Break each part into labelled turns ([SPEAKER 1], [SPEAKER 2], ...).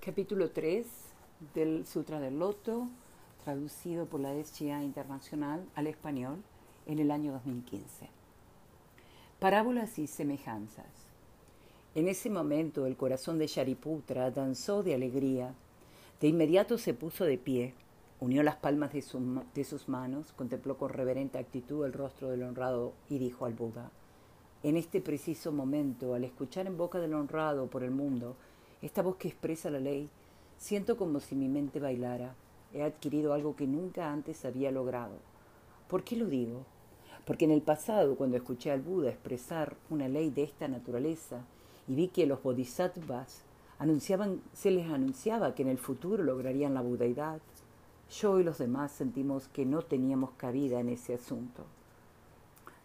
[SPEAKER 1] Capítulo 3 del Sutra del Loto, traducido por la SGA Internacional al español en el año 2015. Parábolas y semejanzas. En ese momento el corazón de Shariputra danzó de alegría. De inmediato se puso de pie, unió las palmas de, de sus manos, contempló con reverente actitud el rostro del honrado y dijo al Buda, en este preciso momento, al escuchar en boca del honrado por el mundo, esta voz que expresa la ley, siento como si mi mente bailara. He adquirido algo que nunca antes había logrado. ¿Por qué lo digo? Porque en el pasado, cuando escuché al Buda expresar una ley de esta naturaleza y vi que los bodhisattvas anunciaban, se les anunciaba que en el futuro lograrían la budaidad, yo y los demás sentimos que no teníamos cabida en ese asunto.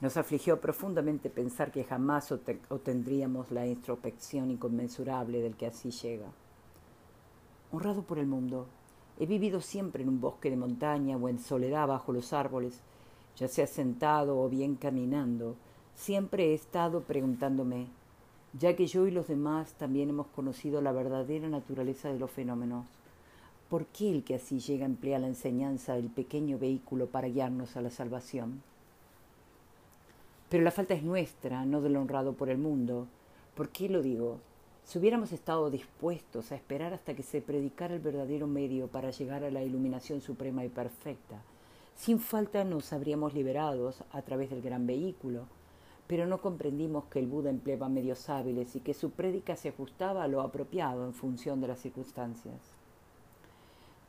[SPEAKER 1] Nos afligió profundamente pensar que jamás obtendríamos la introspección inconmensurable del que así llega. Honrado por el mundo, he vivido siempre en un bosque de montaña o en soledad bajo los árboles, ya sea sentado o bien caminando, siempre he estado preguntándome, ya que yo y los demás también hemos conocido la verdadera naturaleza de los fenómenos, ¿por qué el que así llega emplea la enseñanza del pequeño vehículo para guiarnos a la salvación? Pero la falta es nuestra, no del honrado por el mundo. ¿Por qué lo digo? Si hubiéramos estado dispuestos a esperar hasta que se predicara el verdadero medio para llegar a la iluminación suprema y perfecta, sin falta nos habríamos liberado a través del gran vehículo, pero no comprendimos que el Buda empleaba medios hábiles y que su prédica se ajustaba a lo apropiado en función de las circunstancias.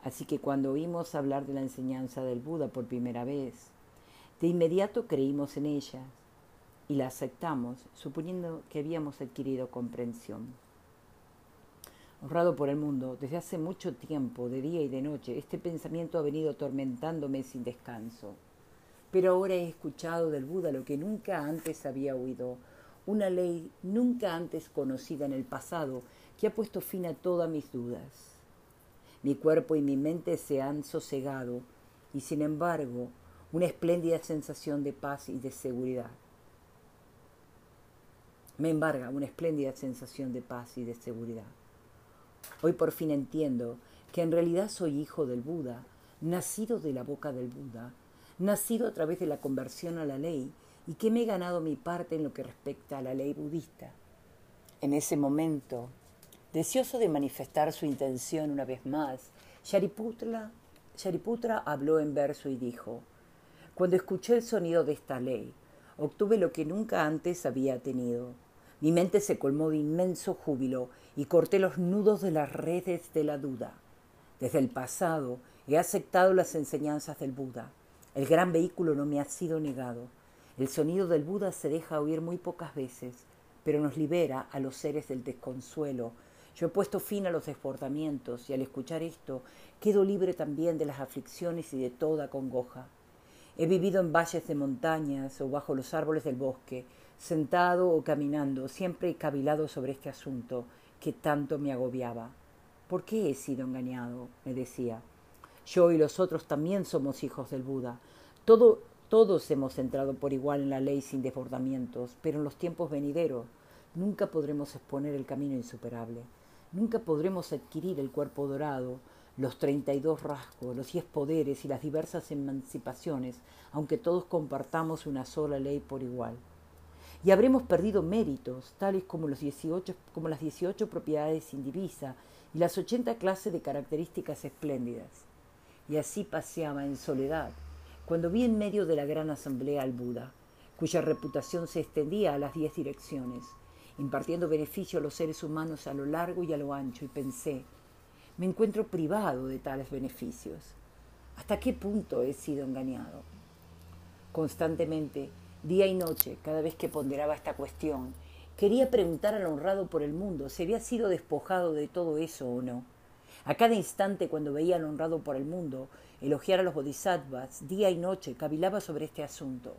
[SPEAKER 1] Así que cuando oímos hablar de la enseñanza del Buda por primera vez, de inmediato creímos en ella y la aceptamos, suponiendo que habíamos adquirido comprensión. Honrado por el mundo, desde hace mucho tiempo, de día y de noche, este pensamiento ha venido atormentándome sin descanso. Pero ahora he escuchado del Buda lo que nunca antes había oído, una ley nunca antes conocida en el pasado que ha puesto fin a todas mis dudas. Mi cuerpo y mi mente se han sosegado y sin embargo una espléndida sensación de paz y de seguridad me embarga una espléndida sensación de paz y de seguridad. Hoy por fin entiendo que en realidad soy hijo del Buda, nacido de la boca del Buda, nacido a través de la conversión a la ley y que me he ganado mi parte en lo que respecta a la ley budista. En ese momento, deseoso de manifestar su intención una vez más, Shariputra, Shariputra habló en verso y dijo, Cuando escuché el sonido de esta ley, obtuve lo que nunca antes había tenido, mi mente se colmó de inmenso júbilo y corté los nudos de las redes de la duda. Desde el pasado he aceptado las enseñanzas del Buda. El gran vehículo no me ha sido negado. El sonido del Buda se deja oír muy pocas veces, pero nos libera a los seres del desconsuelo. Yo he puesto fin a los desbordamientos y al escuchar esto quedo libre también de las aflicciones y de toda congoja. He vivido en valles de montañas o bajo los árboles del bosque, sentado o caminando, siempre he cavilado sobre este asunto que tanto me agobiaba. ¿Por qué he sido engañado? me decía. Yo y los otros también somos hijos del Buda. Todo, todos hemos entrado por igual en la ley sin desbordamientos, pero en los tiempos venideros nunca podremos exponer el camino insuperable. Nunca podremos adquirir el cuerpo dorado, los treinta y dos rasgos, los diez poderes y las diversas emancipaciones, aunque todos compartamos una sola ley por igual. Y habremos perdido méritos, tales como, los 18, como las dieciocho propiedades sin divisa y las ochenta clases de características espléndidas. Y así paseaba en soledad, cuando vi en medio de la gran asamblea al Buda, cuya reputación se extendía a las diez direcciones, impartiendo beneficio a los seres humanos a lo largo y a lo ancho, y pensé, me encuentro privado de tales beneficios. ¿Hasta qué punto he sido engañado? Constantemente, día y noche, cada vez que ponderaba esta cuestión, quería preguntar al honrado por el mundo si había sido despojado de todo eso o no. A cada instante, cuando veía al honrado por el mundo elogiar a los bodhisattvas, día y noche cavilaba sobre este asunto.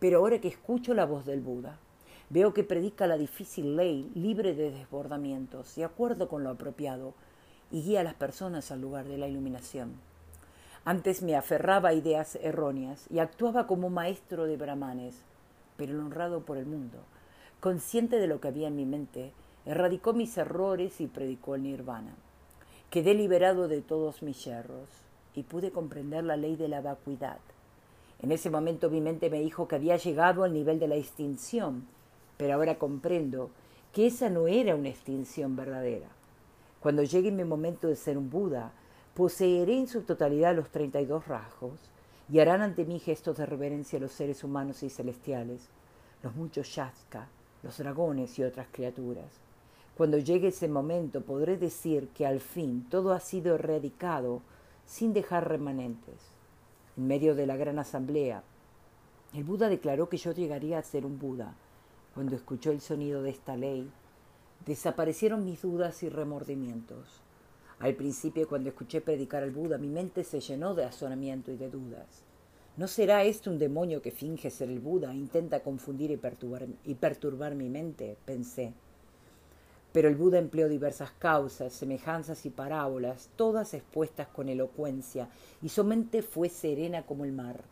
[SPEAKER 1] Pero ahora que escucho la voz del Buda, veo que predica la difícil ley libre de desbordamientos, de acuerdo con lo apropiado, y guía a las personas al lugar de la iluminación. Antes me aferraba a ideas erróneas y actuaba como maestro de brahmanes, pero honrado por el mundo, consciente de lo que había en mi mente, erradicó mis errores y predicó el nirvana. Quedé liberado de todos mis yerros y pude comprender la ley de la vacuidad. En ese momento mi mente me dijo que había llegado al nivel de la extinción, pero ahora comprendo que esa no era una extinción verdadera. Cuando llegue mi momento de ser un Buda, poseeré en su totalidad los treinta y dos rasgos y harán ante mí gestos de reverencia los seres humanos y celestiales, los muchos yaska, los dragones y otras criaturas. Cuando llegue ese momento podré decir que al fin todo ha sido erradicado sin dejar remanentes. En medio de la gran asamblea, el Buda declaró que yo llegaría a ser un Buda. Cuando escuchó el sonido de esta ley, desaparecieron mis dudas y remordimientos. Al principio, cuando escuché predicar al Buda, mi mente se llenó de azonamiento y de dudas. ¿No será esto un demonio que finge ser el Buda e intenta confundir y perturbar, y perturbar mi mente? pensé. Pero el Buda empleó diversas causas, semejanzas y parábolas, todas expuestas con elocuencia, y su mente fue serena como el mar.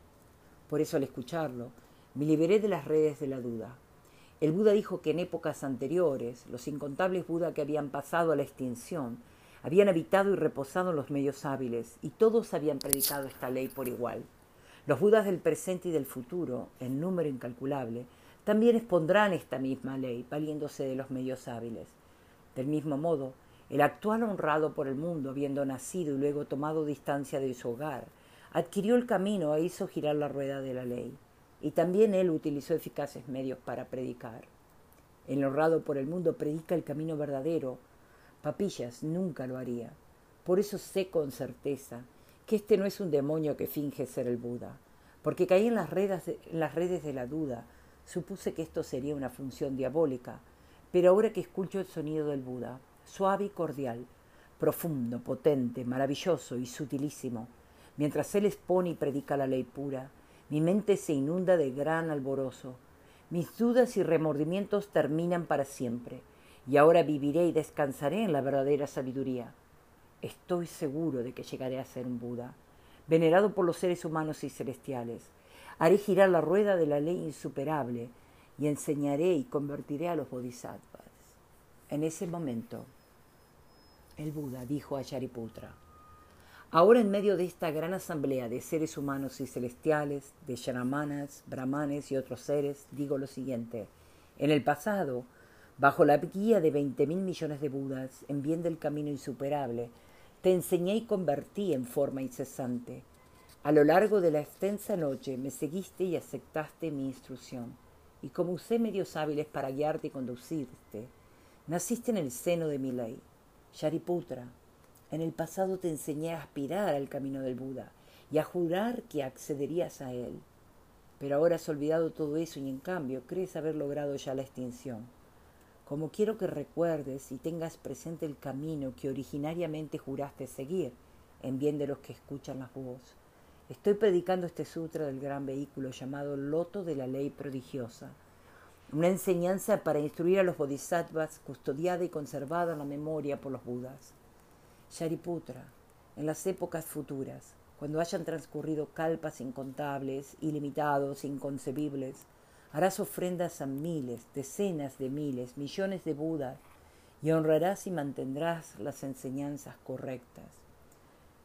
[SPEAKER 1] Por eso al escucharlo, me liberé de las redes de la duda. El Buda dijo que en épocas anteriores, los incontables Buda que habían pasado a la extinción, habían habitado y reposado en los medios hábiles, y todos habían predicado esta ley por igual. Los Budas del presente y del futuro, en número incalculable, también expondrán esta misma ley, valiéndose de los medios hábiles. Del mismo modo, el actual honrado por el mundo, habiendo nacido y luego tomado distancia de su hogar, adquirió el camino e hizo girar la rueda de la ley, y también él utilizó eficaces medios para predicar. El honrado por el mundo predica el camino verdadero. Papillas nunca lo haría. Por eso sé con certeza que este no es un demonio que finge ser el Buda, porque caí en las redes en las redes de la duda, supuse que esto sería una función diabólica, pero ahora que escucho el sonido del Buda, suave y cordial, profundo, potente, maravilloso y sutilísimo, mientras él expone y predica la ley pura, mi mente se inunda de gran alborozo. Mis dudas y remordimientos terminan para siempre, y ahora viviré y descansaré en la verdadera sabiduría. Estoy seguro de que llegaré a ser un Buda, venerado por los seres humanos y celestiales. Haré girar la rueda de la ley insuperable, y enseñaré y convertiré a los bodhisattvas. En ese momento, el Buda dijo a Shariputra, Ahora en medio de esta gran asamblea de seres humanos y celestiales, de sharamanas, brahmanes y otros seres, digo lo siguiente. En el pasado, bajo la guía de veinte mil millones de Budas, en bien del camino insuperable, te enseñé y convertí en forma incesante. A lo largo de la extensa noche me seguiste y aceptaste mi instrucción y como usé medios hábiles para guiarte y conducirte, naciste en el seno de mi ley. Shariputra, en el pasado te enseñé a aspirar al camino del Buda y a jurar que accederías a él. Pero ahora has olvidado todo eso y en cambio crees haber logrado ya la extinción. Como quiero que recuerdes y tengas presente el camino que originariamente juraste seguir, en bien de los que escuchan las voces Estoy predicando este sutra del gran vehículo llamado Loto de la Ley Prodigiosa, una enseñanza para instruir a los bodhisattvas custodiada y conservada en la memoria por los budas. Shariputra, en las épocas futuras, cuando hayan transcurrido calpas incontables, ilimitados, inconcebibles, harás ofrendas a miles, decenas de miles, millones de budas y honrarás y mantendrás las enseñanzas correctas.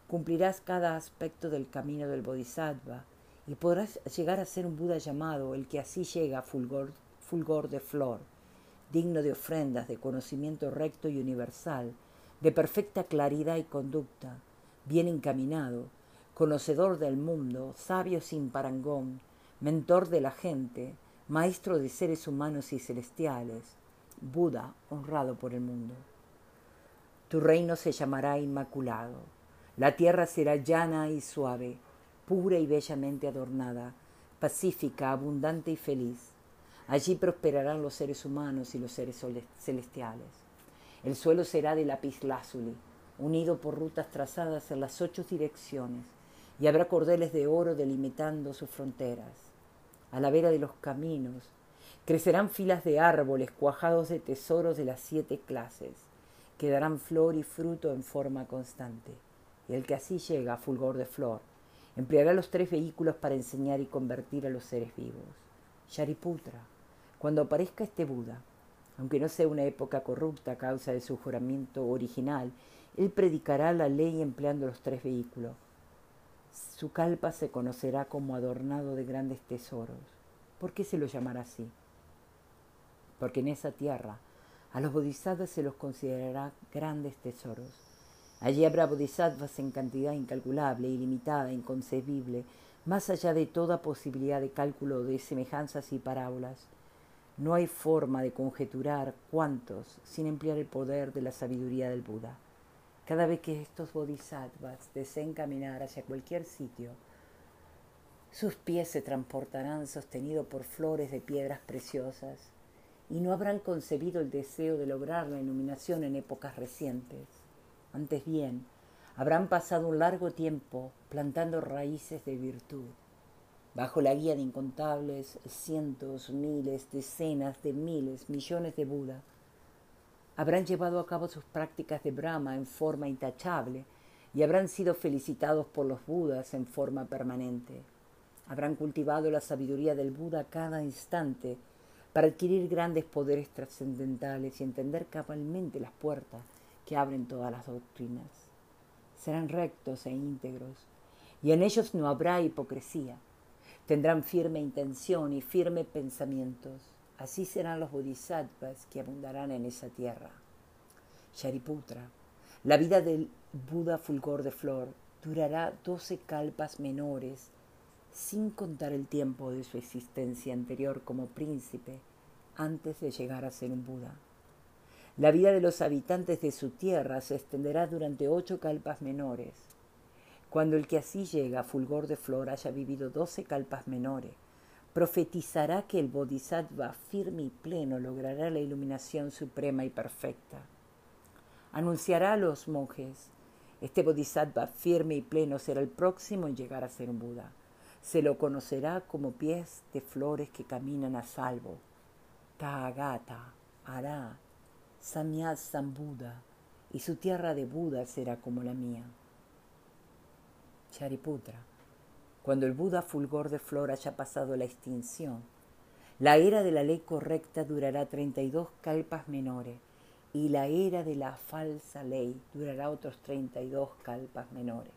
[SPEAKER 1] Cumplirás cada aspecto del camino del Bodhisattva y podrás llegar a ser un Buda llamado el que así llega fulgor, fulgor de flor, digno de ofrendas, de conocimiento recto y universal, de perfecta claridad y conducta, bien encaminado, conocedor del mundo, sabio sin parangón, mentor de la gente, maestro de seres humanos y celestiales, Buda honrado por el mundo. Tu reino se llamará Inmaculado la tierra será llana y suave, pura y bellamente adornada, pacífica, abundante y feliz. Allí prosperarán los seres humanos y los seres celestiales. El suelo será de lapislázuli, unido por rutas trazadas en las ocho direcciones, y habrá cordeles de oro delimitando sus fronteras. A la vera de los caminos crecerán filas de árboles cuajados de tesoros de las siete clases, que darán flor y fruto en forma constante y el que así llega a fulgor de flor, empleará los tres vehículos para enseñar y convertir a los seres vivos. Shariputra, cuando aparezca este Buda, Aunque no sea una época corrupta a causa de su juramento original, él predicará la ley empleando los tres vehículos. Su calpa se conocerá como adornado de grandes tesoros. ¿Por qué se lo llamará así? Porque en esa tierra a los bodhisattvas se los considerará grandes tesoros. Allí habrá bodhisattvas en cantidad incalculable, ilimitada, inconcebible, más allá de toda posibilidad de cálculo de semejanzas y parábolas. No hay forma de conjeturar cuántos sin emplear el poder de la sabiduría del Buda. Cada vez que estos bodhisattvas deseen caminar hacia cualquier sitio, sus pies se transportarán sostenidos por flores de piedras preciosas y no habrán concebido el deseo de lograr la iluminación en épocas recientes. Antes bien, habrán pasado un largo tiempo plantando raíces de virtud, bajo la guía de incontables cientos, miles, decenas de miles, millones de Buda. Habrán llevado a cabo sus prácticas de Brahma en forma intachable y habrán sido felicitados por los Budas en forma permanente. Habrán cultivado la sabiduría del Buda cada instante para adquirir grandes poderes trascendentales y entender cabalmente las puertas que abren todas las doctrinas. Serán rectos e íntegros, y en ellos no habrá hipocresía. Tendrán firme intención y firme pensamientos. Así serán los bodhisattvas que abundarán en esa tierra. Shariputra, la vida del Buda fulgor de flor durará doce calpas menores sin contar el tiempo de su existencia anterior como príncipe antes de llegar a ser un Buda. La vida de los habitantes de su tierra se extenderá durante ocho calpas menores. Cuando el que así llega, fulgor de flor, haya vivido doce calpas menores, profetizará que el bodhisattva firme y pleno logrará la iluminación suprema y perfecta. Anunciará a los monjes, este bodhisattva firme y pleno será el próximo en llegar a ser un Buda. Se lo conocerá como pies de flores que caminan a salvo. Taagata, Ara, Samyat Sambuda, y su tierra de Buda será como la mía. Chariputra, cuando el Buda fulgor de flor haya pasado la extinción, la era de la ley correcta durará 32 kalpas menores y la era de la falsa ley durará otros 32 kalpas menores.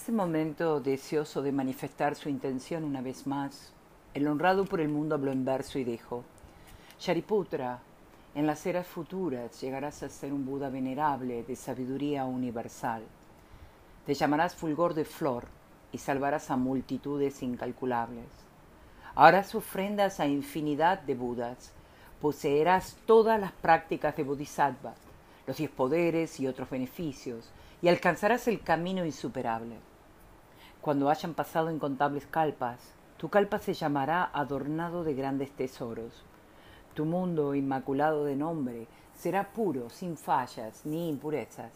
[SPEAKER 1] Ese momento, deseoso de manifestar su intención una vez más, el honrado por el mundo habló en verso y dijo, Shariputra, en las eras futuras llegarás a ser un Buda venerable de sabiduría universal. Te llamarás fulgor de flor y salvarás a multitudes incalculables. Harás ofrendas a infinidad de Budas, poseerás todas las prácticas de Bodhisattva, los diez poderes y otros beneficios, y alcanzarás el camino insuperable. Cuando hayan pasado incontables calpas, tu calpa se llamará adornado de grandes tesoros. Tu mundo, inmaculado de nombre, será puro, sin fallas ni impurezas.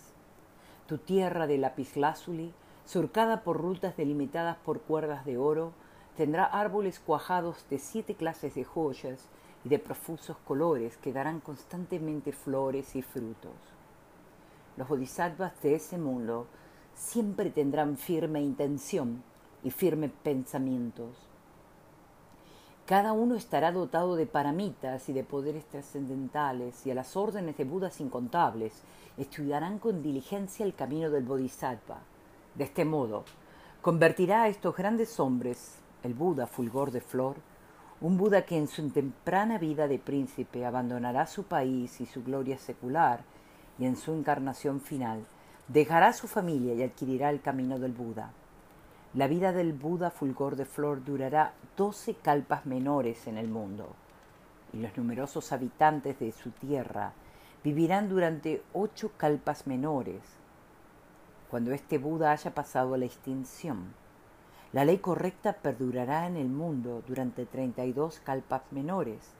[SPEAKER 1] Tu tierra de lapislázuli, surcada por rutas delimitadas por cuerdas de oro, tendrá árboles cuajados de siete clases de joyas y de profusos colores que darán constantemente flores y frutos. Los bodhisattvas de ese mundo siempre tendrán firme intención y firmes pensamientos. Cada uno estará dotado de paramitas y de poderes trascendentales y a las órdenes de Budas incontables estudiarán con diligencia el camino del Bodhisattva. De este modo, convertirá a estos grandes hombres, el Buda fulgor de flor, un Buda que en su temprana vida de príncipe abandonará su país y su gloria secular y en su encarnación final dejará su familia y adquirirá el camino del Buda. La vida del Buda fulgor de flor durará doce calpas menores en el mundo, y los numerosos habitantes de su tierra vivirán durante ocho calpas menores. Cuando este Buda haya pasado a la extinción, la ley correcta perdurará en el mundo durante treinta y dos calpas menores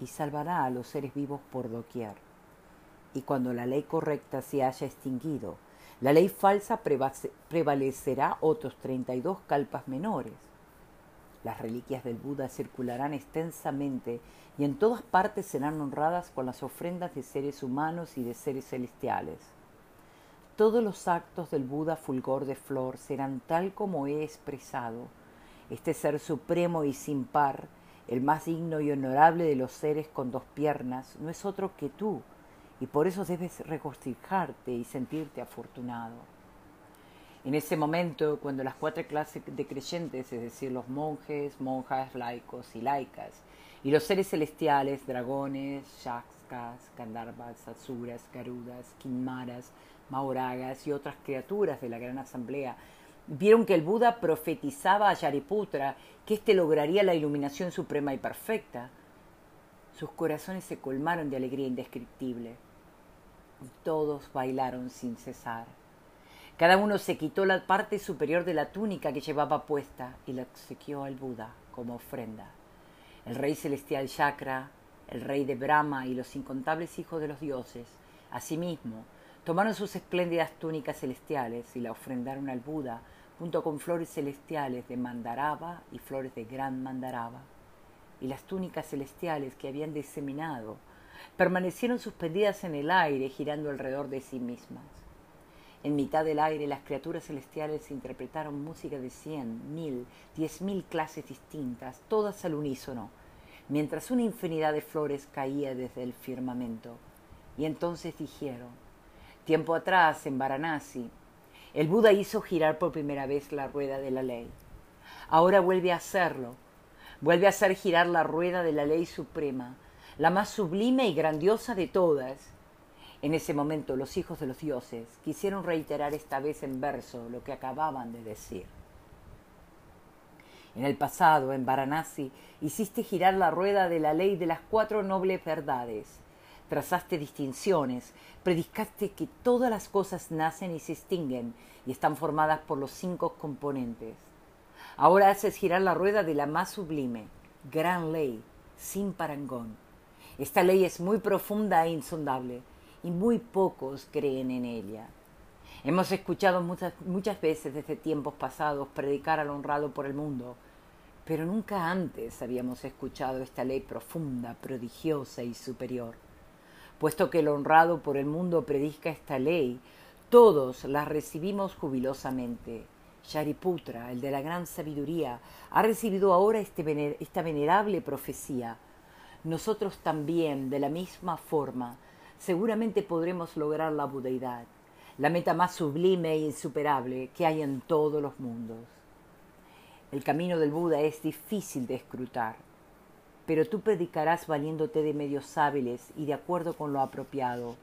[SPEAKER 1] y salvará a los seres vivos por doquier y cuando la ley correcta se haya extinguido, la ley falsa prevalecerá otros 32 calpas menores. Las reliquias del Buda circularán extensamente y en todas partes serán honradas con las ofrendas de seres humanos y de seres celestiales. Todos los actos del Buda fulgor de flor serán tal como he expresado. Este ser supremo y sin par, el más digno y honorable de los seres con dos piernas, no es otro que tú, y por eso debes regocijarte y sentirte afortunado. En ese momento, cuando las cuatro clases de creyentes, es decir, los monjes, monjas, laicos y laicas, y los seres celestiales, dragones, yakskas, gandharvas, asuras, garudas, kinmaras, mauragas y otras criaturas de la gran asamblea, vieron que el Buda profetizaba a Yariputra que éste lograría la iluminación suprema y perfecta. Sus corazones se colmaron de alegría indescriptible todos bailaron sin cesar. Cada uno se quitó la parte superior de la túnica que llevaba puesta y la obsequió al Buda como ofrenda. El rey celestial Chakra, el rey de Brahma y los incontables hijos de los dioses, asimismo, tomaron sus espléndidas túnicas celestiales y la ofrendaron al Buda junto con flores celestiales de Mandaraba y flores de Gran Mandaraba. Y las túnicas celestiales que habían diseminado permanecieron suspendidas en el aire girando alrededor de sí mismas. En mitad del aire las criaturas celestiales interpretaron música de cien, mil, diez mil clases distintas, todas al unísono, mientras una infinidad de flores caía desde el firmamento. Y entonces dijeron, tiempo atrás en Varanasi, el Buda hizo girar por primera vez la rueda de la ley. Ahora vuelve a hacerlo, vuelve a hacer girar la rueda de la ley suprema, la más sublime y grandiosa de todas, en ese momento los hijos de los dioses quisieron reiterar esta vez en verso lo que acababan de decir. En el pasado, en Varanasi, hiciste girar la rueda de la ley de las cuatro nobles verdades. Trazaste distinciones, predicaste que todas las cosas nacen y se extinguen y están formadas por los cinco componentes. Ahora haces girar la rueda de la más sublime, gran ley, sin parangón. Esta ley es muy profunda e insondable y muy pocos creen en ella. Hemos escuchado muchas, muchas veces desde tiempos pasados predicar al honrado por el mundo, pero nunca antes habíamos escuchado esta ley profunda, prodigiosa y superior. Puesto que el honrado por el mundo predica esta ley, todos la recibimos jubilosamente. Shariputra, el de la gran sabiduría, ha recibido ahora este esta venerable profecía. Nosotros también, de la misma forma, seguramente podremos lograr la budeidad, la meta más sublime e insuperable que hay en todos los mundos. El camino del Buda es difícil de escrutar, pero tú predicarás valiéndote de medios hábiles y de acuerdo con lo apropiado.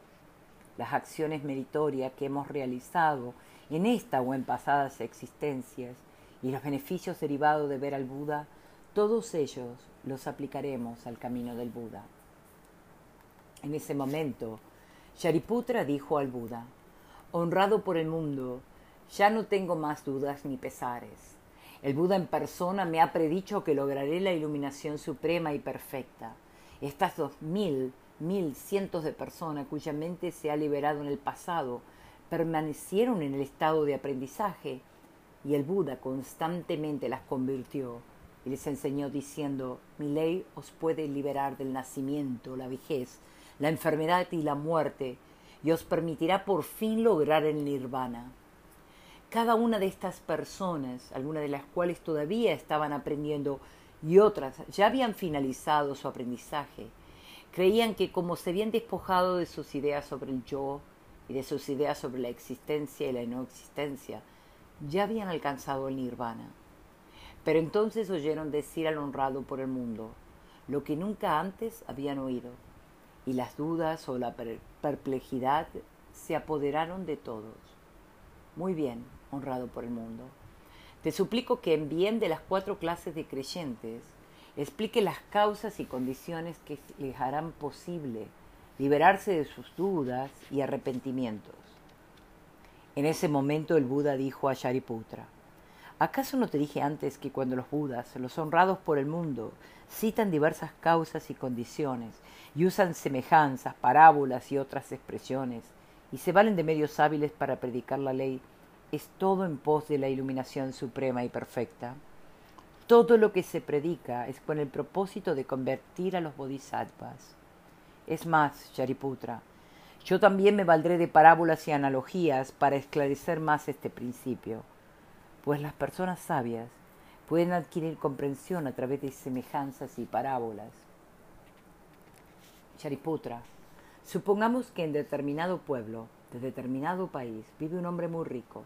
[SPEAKER 1] Las acciones meritorias que hemos realizado en esta o en pasadas existencias y los beneficios derivados de ver al Buda, todos ellos los aplicaremos al camino del Buda. En ese momento, Shariputra dijo al Buda, Honrado por el mundo, ya no tengo más dudas ni pesares. El Buda en persona me ha predicho que lograré la iluminación suprema y perfecta. Estas dos mil, mil cientos de personas cuya mente se ha liberado en el pasado permanecieron en el estado de aprendizaje y el Buda constantemente las convirtió y les enseñó diciendo, mi ley os puede liberar del nacimiento, la vejez, la enfermedad y la muerte, y os permitirá por fin lograr el nirvana. Cada una de estas personas, algunas de las cuales todavía estaban aprendiendo y otras ya habían finalizado su aprendizaje, creían que como se habían despojado de sus ideas sobre el yo y de sus ideas sobre la existencia y la no existencia, ya habían alcanzado el nirvana. Pero entonces oyeron decir al honrado por el mundo lo que nunca antes habían oído y las dudas o la perplejidad se apoderaron de todos. Muy bien, honrado por el mundo. Te suplico que en bien de las cuatro clases de creyentes explique las causas y condiciones que les harán posible liberarse de sus dudas y arrepentimientos. En ese momento el Buda dijo a Shariputra, ¿acaso no te dije antes que cuando los Budas, los honrados por el mundo, citan diversas causas y condiciones y usan semejanzas, parábolas y otras expresiones, y se valen de medios hábiles para predicar la ley, es todo en pos de la iluminación suprema y perfecta. todo lo que se predica es con el propósito de convertir a los bodhisattvas. Es más, Shariputra, yo también me valdré de parábolas y analogías para esclarecer más este principio, pues las personas sabias pueden adquirir comprensión a través de semejanzas y parábolas. Shariputra, supongamos que en determinado pueblo, de determinado país, vive un hombre muy rico.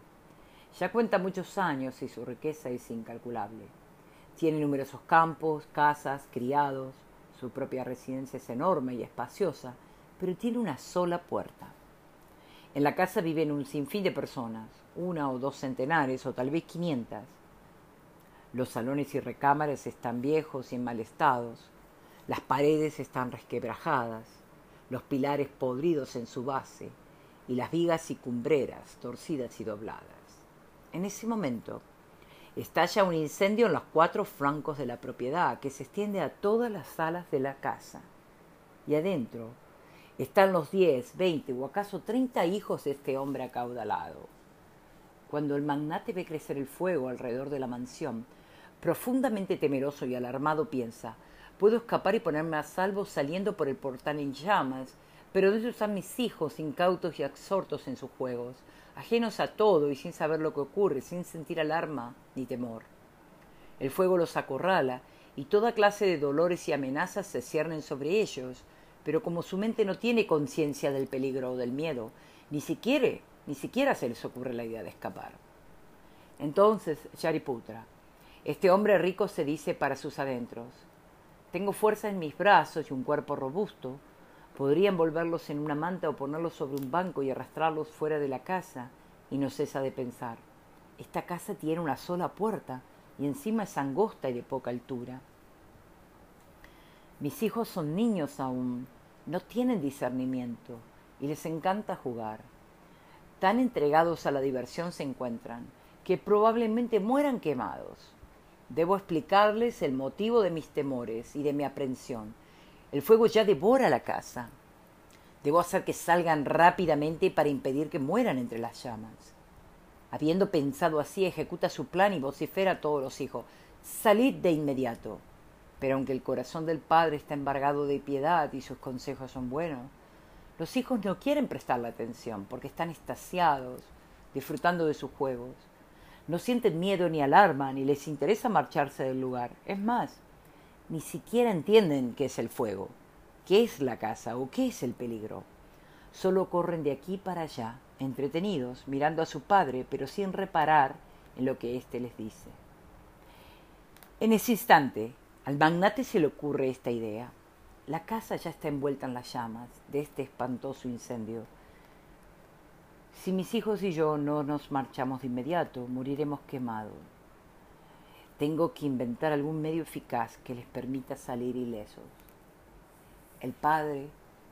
[SPEAKER 1] Ya cuenta muchos años y su riqueza es incalculable. Tiene numerosos campos, casas, criados, su propia residencia es enorme y espaciosa, pero tiene una sola puerta. En la casa viven un sinfín de personas, una o dos centenares o tal vez quinientas. Los salones y recámaras están viejos y en mal estado, las paredes están resquebrajadas, los pilares podridos en su base y las vigas y cumbreras torcidas y dobladas. En ese momento, estalla un incendio en los cuatro flancos de la propiedad que se extiende a todas las salas de la casa. Y adentro están los diez, veinte o acaso treinta hijos de este hombre acaudalado. Cuando el magnate ve crecer el fuego alrededor de la mansión, profundamente temeroso y alarmado piensa, puedo escapar y ponerme a salvo saliendo por el portal en llamas, pero ¿dónde están mis hijos incautos y absortos en sus juegos, ajenos a todo y sin saber lo que ocurre, sin sentir alarma ni temor? El fuego los acorrala y toda clase de dolores y amenazas se ciernen sobre ellos, pero como su mente no tiene conciencia del peligro o del miedo, ni siquiera, ni siquiera se les ocurre la idea de escapar. Entonces, Shariputra, este hombre rico se dice para sus adentros, tengo fuerza en mis brazos y un cuerpo robusto, podría envolverlos en una manta o ponerlos sobre un banco y arrastrarlos fuera de la casa, y no cesa de pensar, esta casa tiene una sola puerta y encima es angosta y de poca altura. Mis hijos son niños aún, no tienen discernimiento y les encanta jugar. Tan entregados a la diversión se encuentran que probablemente mueran quemados. Debo explicarles el motivo de mis temores y de mi aprensión. El fuego ya devora la casa. Debo hacer que salgan rápidamente para impedir que mueran entre las llamas. Habiendo pensado así, ejecuta su plan y vocifera a todos los hijos. Salid de inmediato. Pero aunque el corazón del padre está embargado de piedad y sus consejos son buenos, los hijos no quieren prestarle atención porque están estasiados, disfrutando de sus juegos. No sienten miedo ni alarma, ni les interesa marcharse del lugar. Es más, ni siquiera entienden qué es el fuego, qué es la casa o qué es el peligro. Solo corren de aquí para allá, entretenidos, mirando a su padre, pero sin reparar en lo que éste les dice. En ese instante, al magnate se le ocurre esta idea. La casa ya está envuelta en las llamas de este espantoso incendio. Si mis hijos y yo no nos marchamos de inmediato, moriremos quemados. Tengo que inventar algún medio eficaz que les permita salir ilesos. El padre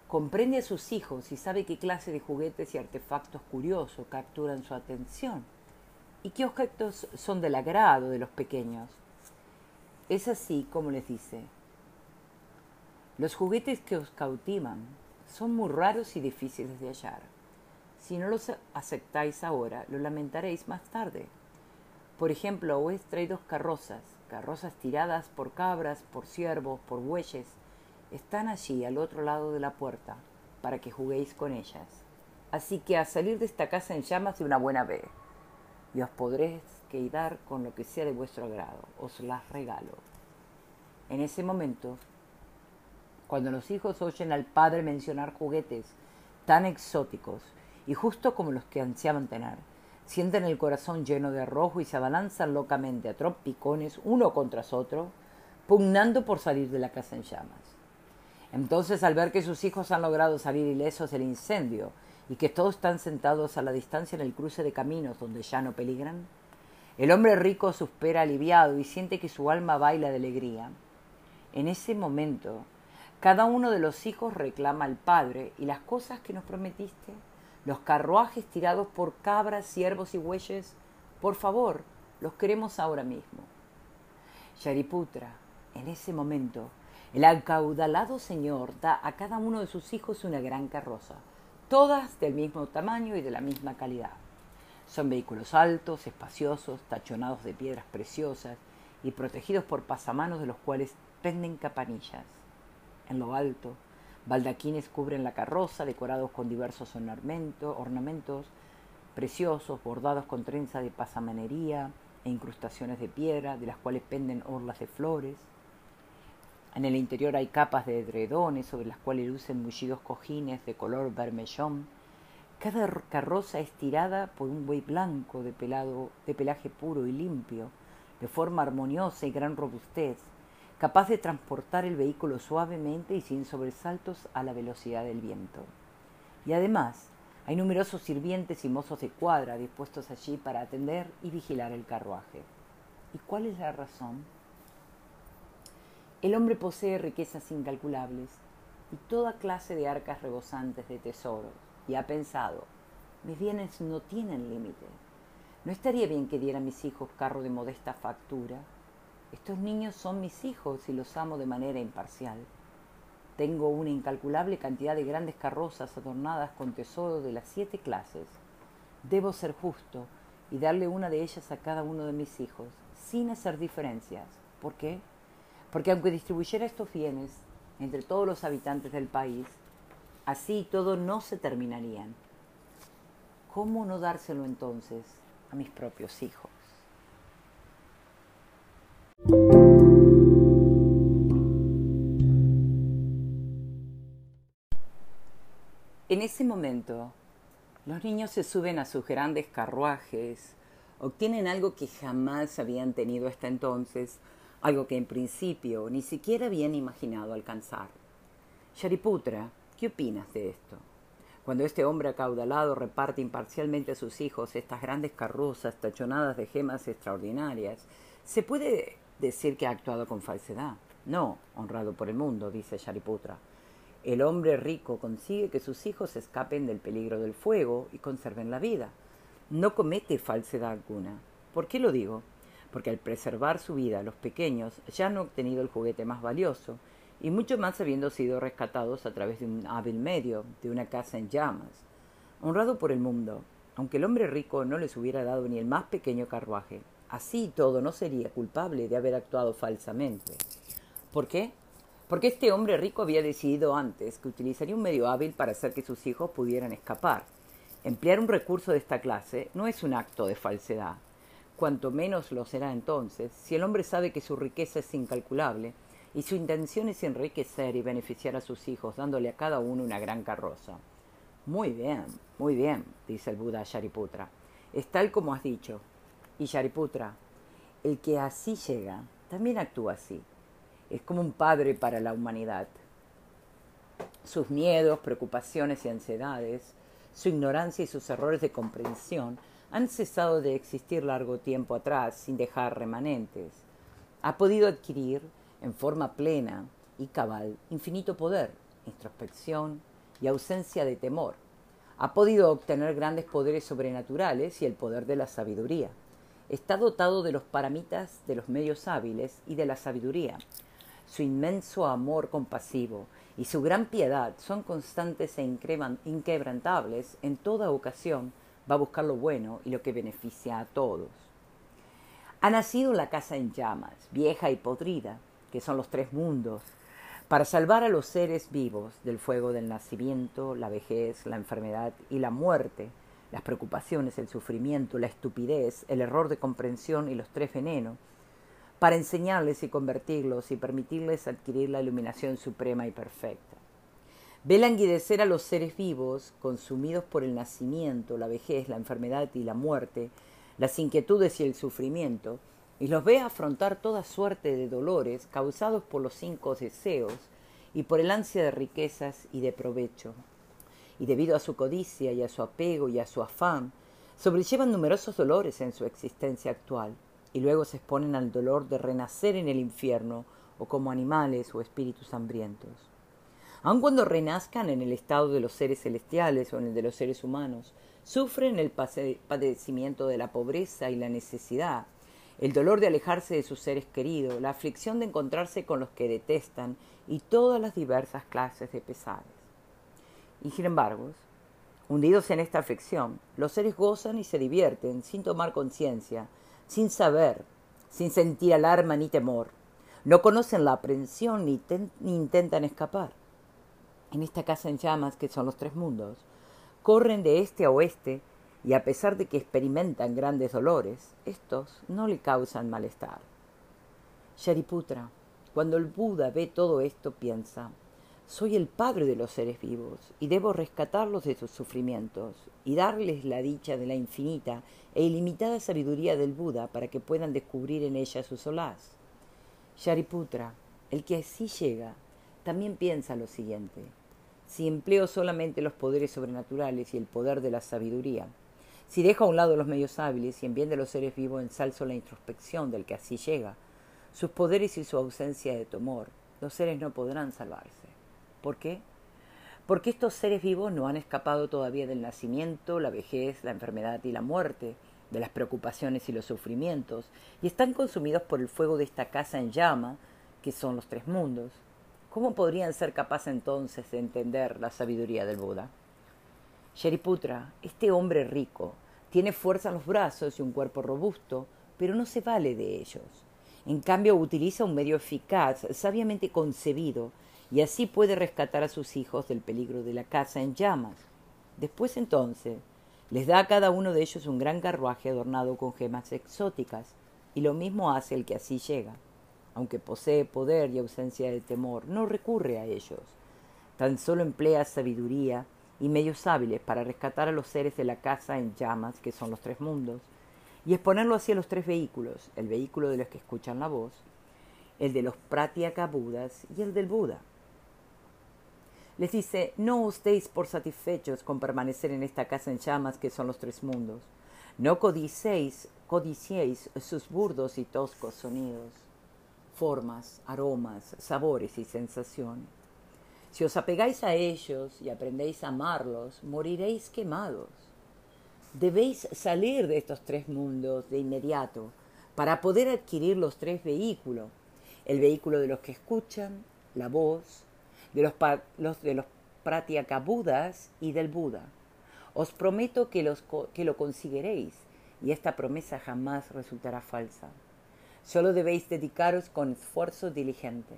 [SPEAKER 1] comprende a sus hijos y sabe qué clase de juguetes y artefactos curiosos capturan su atención y qué objetos son del agrado de los pequeños. Es así como les dice, los juguetes que os cautivan son muy raros y difíciles de hallar. Si no los aceptáis ahora, lo lamentaréis más tarde. Por ejemplo, os traído carrozas, carrozas tiradas por cabras, por ciervos, por bueyes. Están allí al otro lado de la puerta, para que juguéis con ellas. Así que a salir de esta casa en llamas de una buena vez, y os podréis quedar con lo que sea de vuestro agrado, os las regalo. En ese momento, cuando los hijos oyen al padre mencionar juguetes tan exóticos y justo como los que ansiaban tener, sienten el corazón lleno de arrojo y se abalanzan locamente a trompicones uno contra otro, pugnando por salir de la casa en llamas. Entonces, al ver que sus hijos han logrado salir ilesos del incendio y que todos están sentados a la distancia en el cruce de caminos donde ya no peligran, el hombre rico suspira aliviado y siente que su alma baila de alegría. En ese momento, cada uno de los hijos reclama al padre y las cosas que nos prometiste, los carruajes tirados por cabras, ciervos y bueyes, por favor, los queremos ahora mismo. Shariputra, en ese momento, el acaudalado señor da a cada uno de sus hijos una gran carroza, todas del mismo tamaño y de la misma calidad. Son vehículos altos, espaciosos, tachonados de piedras preciosas y protegidos por pasamanos de los cuales penden campanillas. En lo alto, baldaquines cubren la carroza, decorados con diversos ornamentos, ornamentos preciosos, bordados con trenza de pasamanería e incrustaciones de piedra, de las cuales penden orlas de flores. En el interior hay capas de edredones sobre las cuales lucen mullidos cojines de color vermellón. Cada carroza es tirada por un buey blanco de, pelado, de pelaje puro y limpio, de forma armoniosa y gran robustez, capaz de transportar el vehículo suavemente y sin sobresaltos a la velocidad del viento. Y además, hay numerosos sirvientes y mozos de cuadra dispuestos allí para atender y vigilar el carruaje. ¿Y cuál es la razón? El hombre posee riquezas incalculables y toda clase de arcas rebosantes de tesoros, y ha pensado, mis bienes no tienen límite. ¿No estaría bien que diera a mis hijos carro de modesta factura? Estos niños son mis hijos y los amo de manera imparcial. Tengo una incalculable cantidad de grandes carrozas adornadas con tesoros de las siete clases. Debo ser justo y darle una de ellas a cada uno de mis hijos, sin hacer diferencias. ¿Por qué? Porque aunque distribuyera estos bienes entre todos los habitantes del país, así todo no se terminarían. ¿Cómo no dárselo entonces a mis propios hijos? En ese momento, los niños se suben a sus grandes carruajes, obtienen algo que jamás habían tenido hasta entonces, algo que en principio ni siquiera habían imaginado alcanzar. Shariputra, ¿qué opinas de esto? Cuando este hombre acaudalado reparte imparcialmente a sus hijos estas grandes carrozas tachonadas de gemas extraordinarias, ¿se puede decir que ha actuado con falsedad? No, honrado por el mundo, dice Shariputra. El hombre rico consigue que sus hijos escapen del peligro del fuego y conserven la vida. No comete falsedad alguna. ¿Por qué lo digo? porque al preservar su vida los pequeños ya han obtenido el juguete más valioso, y mucho más habiendo sido rescatados a través de un hábil medio, de una casa en llamas. Honrado por el mundo, aunque el hombre rico no les hubiera dado ni el más pequeño carruaje, así todo no sería culpable de haber actuado falsamente. ¿Por qué? Porque este hombre rico había decidido antes que utilizaría un medio hábil para hacer que sus hijos pudieran escapar. Emplear un recurso de esta clase no es un acto de falsedad, cuanto menos lo será entonces, si el hombre sabe que su riqueza es incalculable y su intención es enriquecer y beneficiar a sus hijos dándole a cada uno una gran carroza. Muy bien, muy bien, dice el Buda a Shariputra. Es tal como has dicho. Y Shariputra, el que así llega, también actúa así. Es como un padre para la humanidad. Sus miedos, preocupaciones y ansiedades, su ignorancia y sus errores de comprensión han cesado de existir largo tiempo atrás sin dejar remanentes. Ha podido adquirir, en forma plena y cabal, infinito poder, introspección y ausencia de temor. Ha podido obtener grandes poderes sobrenaturales y el poder de la sabiduría. Está dotado de los paramitas de los medios hábiles y de la sabiduría. Su inmenso amor compasivo y su gran piedad son constantes e inquebrantables en toda ocasión va a buscar lo bueno y lo que beneficia a todos. Ha nacido la casa en llamas, vieja y podrida, que son los tres mundos, para salvar a los seres vivos del fuego del nacimiento, la vejez, la enfermedad y la muerte, las preocupaciones, el sufrimiento, la estupidez, el error de comprensión y los tres venenos, para enseñarles y convertirlos y permitirles adquirir la iluminación suprema y perfecta. Ve languidecer a los seres vivos, consumidos por el nacimiento, la vejez, la enfermedad y la muerte, las inquietudes y el sufrimiento, y los ve afrontar toda suerte de dolores causados por los cinco deseos y por el ansia de riquezas y de provecho. Y debido a su codicia y a su apego y a su afán, sobrellevan numerosos dolores en su existencia actual, y luego se exponen al dolor de renacer en el infierno o como animales o espíritus hambrientos aun cuando renazcan en el estado de los seres celestiales o en el de los seres humanos, sufren el padecimiento de la pobreza y la necesidad, el dolor de alejarse de sus seres queridos, la aflicción de encontrarse con los que detestan y todas las diversas clases de pesares. Y sin embargo, hundidos en esta aflicción, los seres gozan y se divierten sin tomar conciencia, sin saber sin sentir alarma ni temor. No conocen la aprensión ni, intentan escapar. En esta casa en llamas, que son los tres mundos, corren de este a oeste y a pesar de que experimentan grandes dolores, estos no le causan malestar. Shariputra, cuando el Buda ve todo esto, piensa, soy el padre de los seres vivos y debo rescatarlos de sus sufrimientos y darles la dicha de la infinita e ilimitada sabiduría del Buda para que puedan descubrir en ella su solaz. Shariputra, el que así llega, también piensa lo siguiente. Si empleo solamente los poderes sobrenaturales y el poder de la sabiduría, si dejo a un lado los medios hábiles y en bien de los seres vivos ensalzo la introspección del que así llega, sus poderes y su ausencia de temor, los seres no podrán salvarse. ¿Por qué? Porque estos seres vivos no han escapado todavía del nacimiento, la vejez, la enfermedad y la muerte, de las preocupaciones y los sufrimientos, y están consumidos por el fuego de esta casa en llama, que son los tres mundos. ¿Cómo podrían ser capaces entonces de entender la sabiduría del Buda? Sheriputra, este hombre rico, tiene fuerza en los brazos y un cuerpo robusto, pero no se vale de ellos. En cambio, utiliza un medio eficaz, sabiamente concebido, y así puede rescatar a sus hijos del peligro de la casa en llamas. Después entonces les da a cada uno de ellos un gran carruaje adornado con gemas exóticas, y lo mismo hace el que así llega. Aunque posee poder y ausencia de temor, no recurre a ellos. Tan solo emplea sabiduría y medios hábiles para rescatar a los seres de la casa en llamas, que son los tres mundos, y exponerlo hacia los tres vehículos, el vehículo de los que escuchan la voz, el de los Pratyaka Budas y el del Buda. Les dice, no os deis por satisfechos con permanecer en esta casa en llamas que son los tres mundos. No codicéis, codiciéis sus burdos y toscos sonidos, formas, aromas, sabores y sensaciones. Si os apegáis a ellos y aprendéis a amarlos, moriréis quemados. Debéis salir de estos tres mundos de inmediato para poder adquirir los tres vehículos, el vehículo de los que escuchan, la voz, de los, los de los y del Buda. Os prometo que, los, que lo conseguiréis y esta promesa jamás resultará falsa. Solo debéis dedicaros con esfuerzo diligente.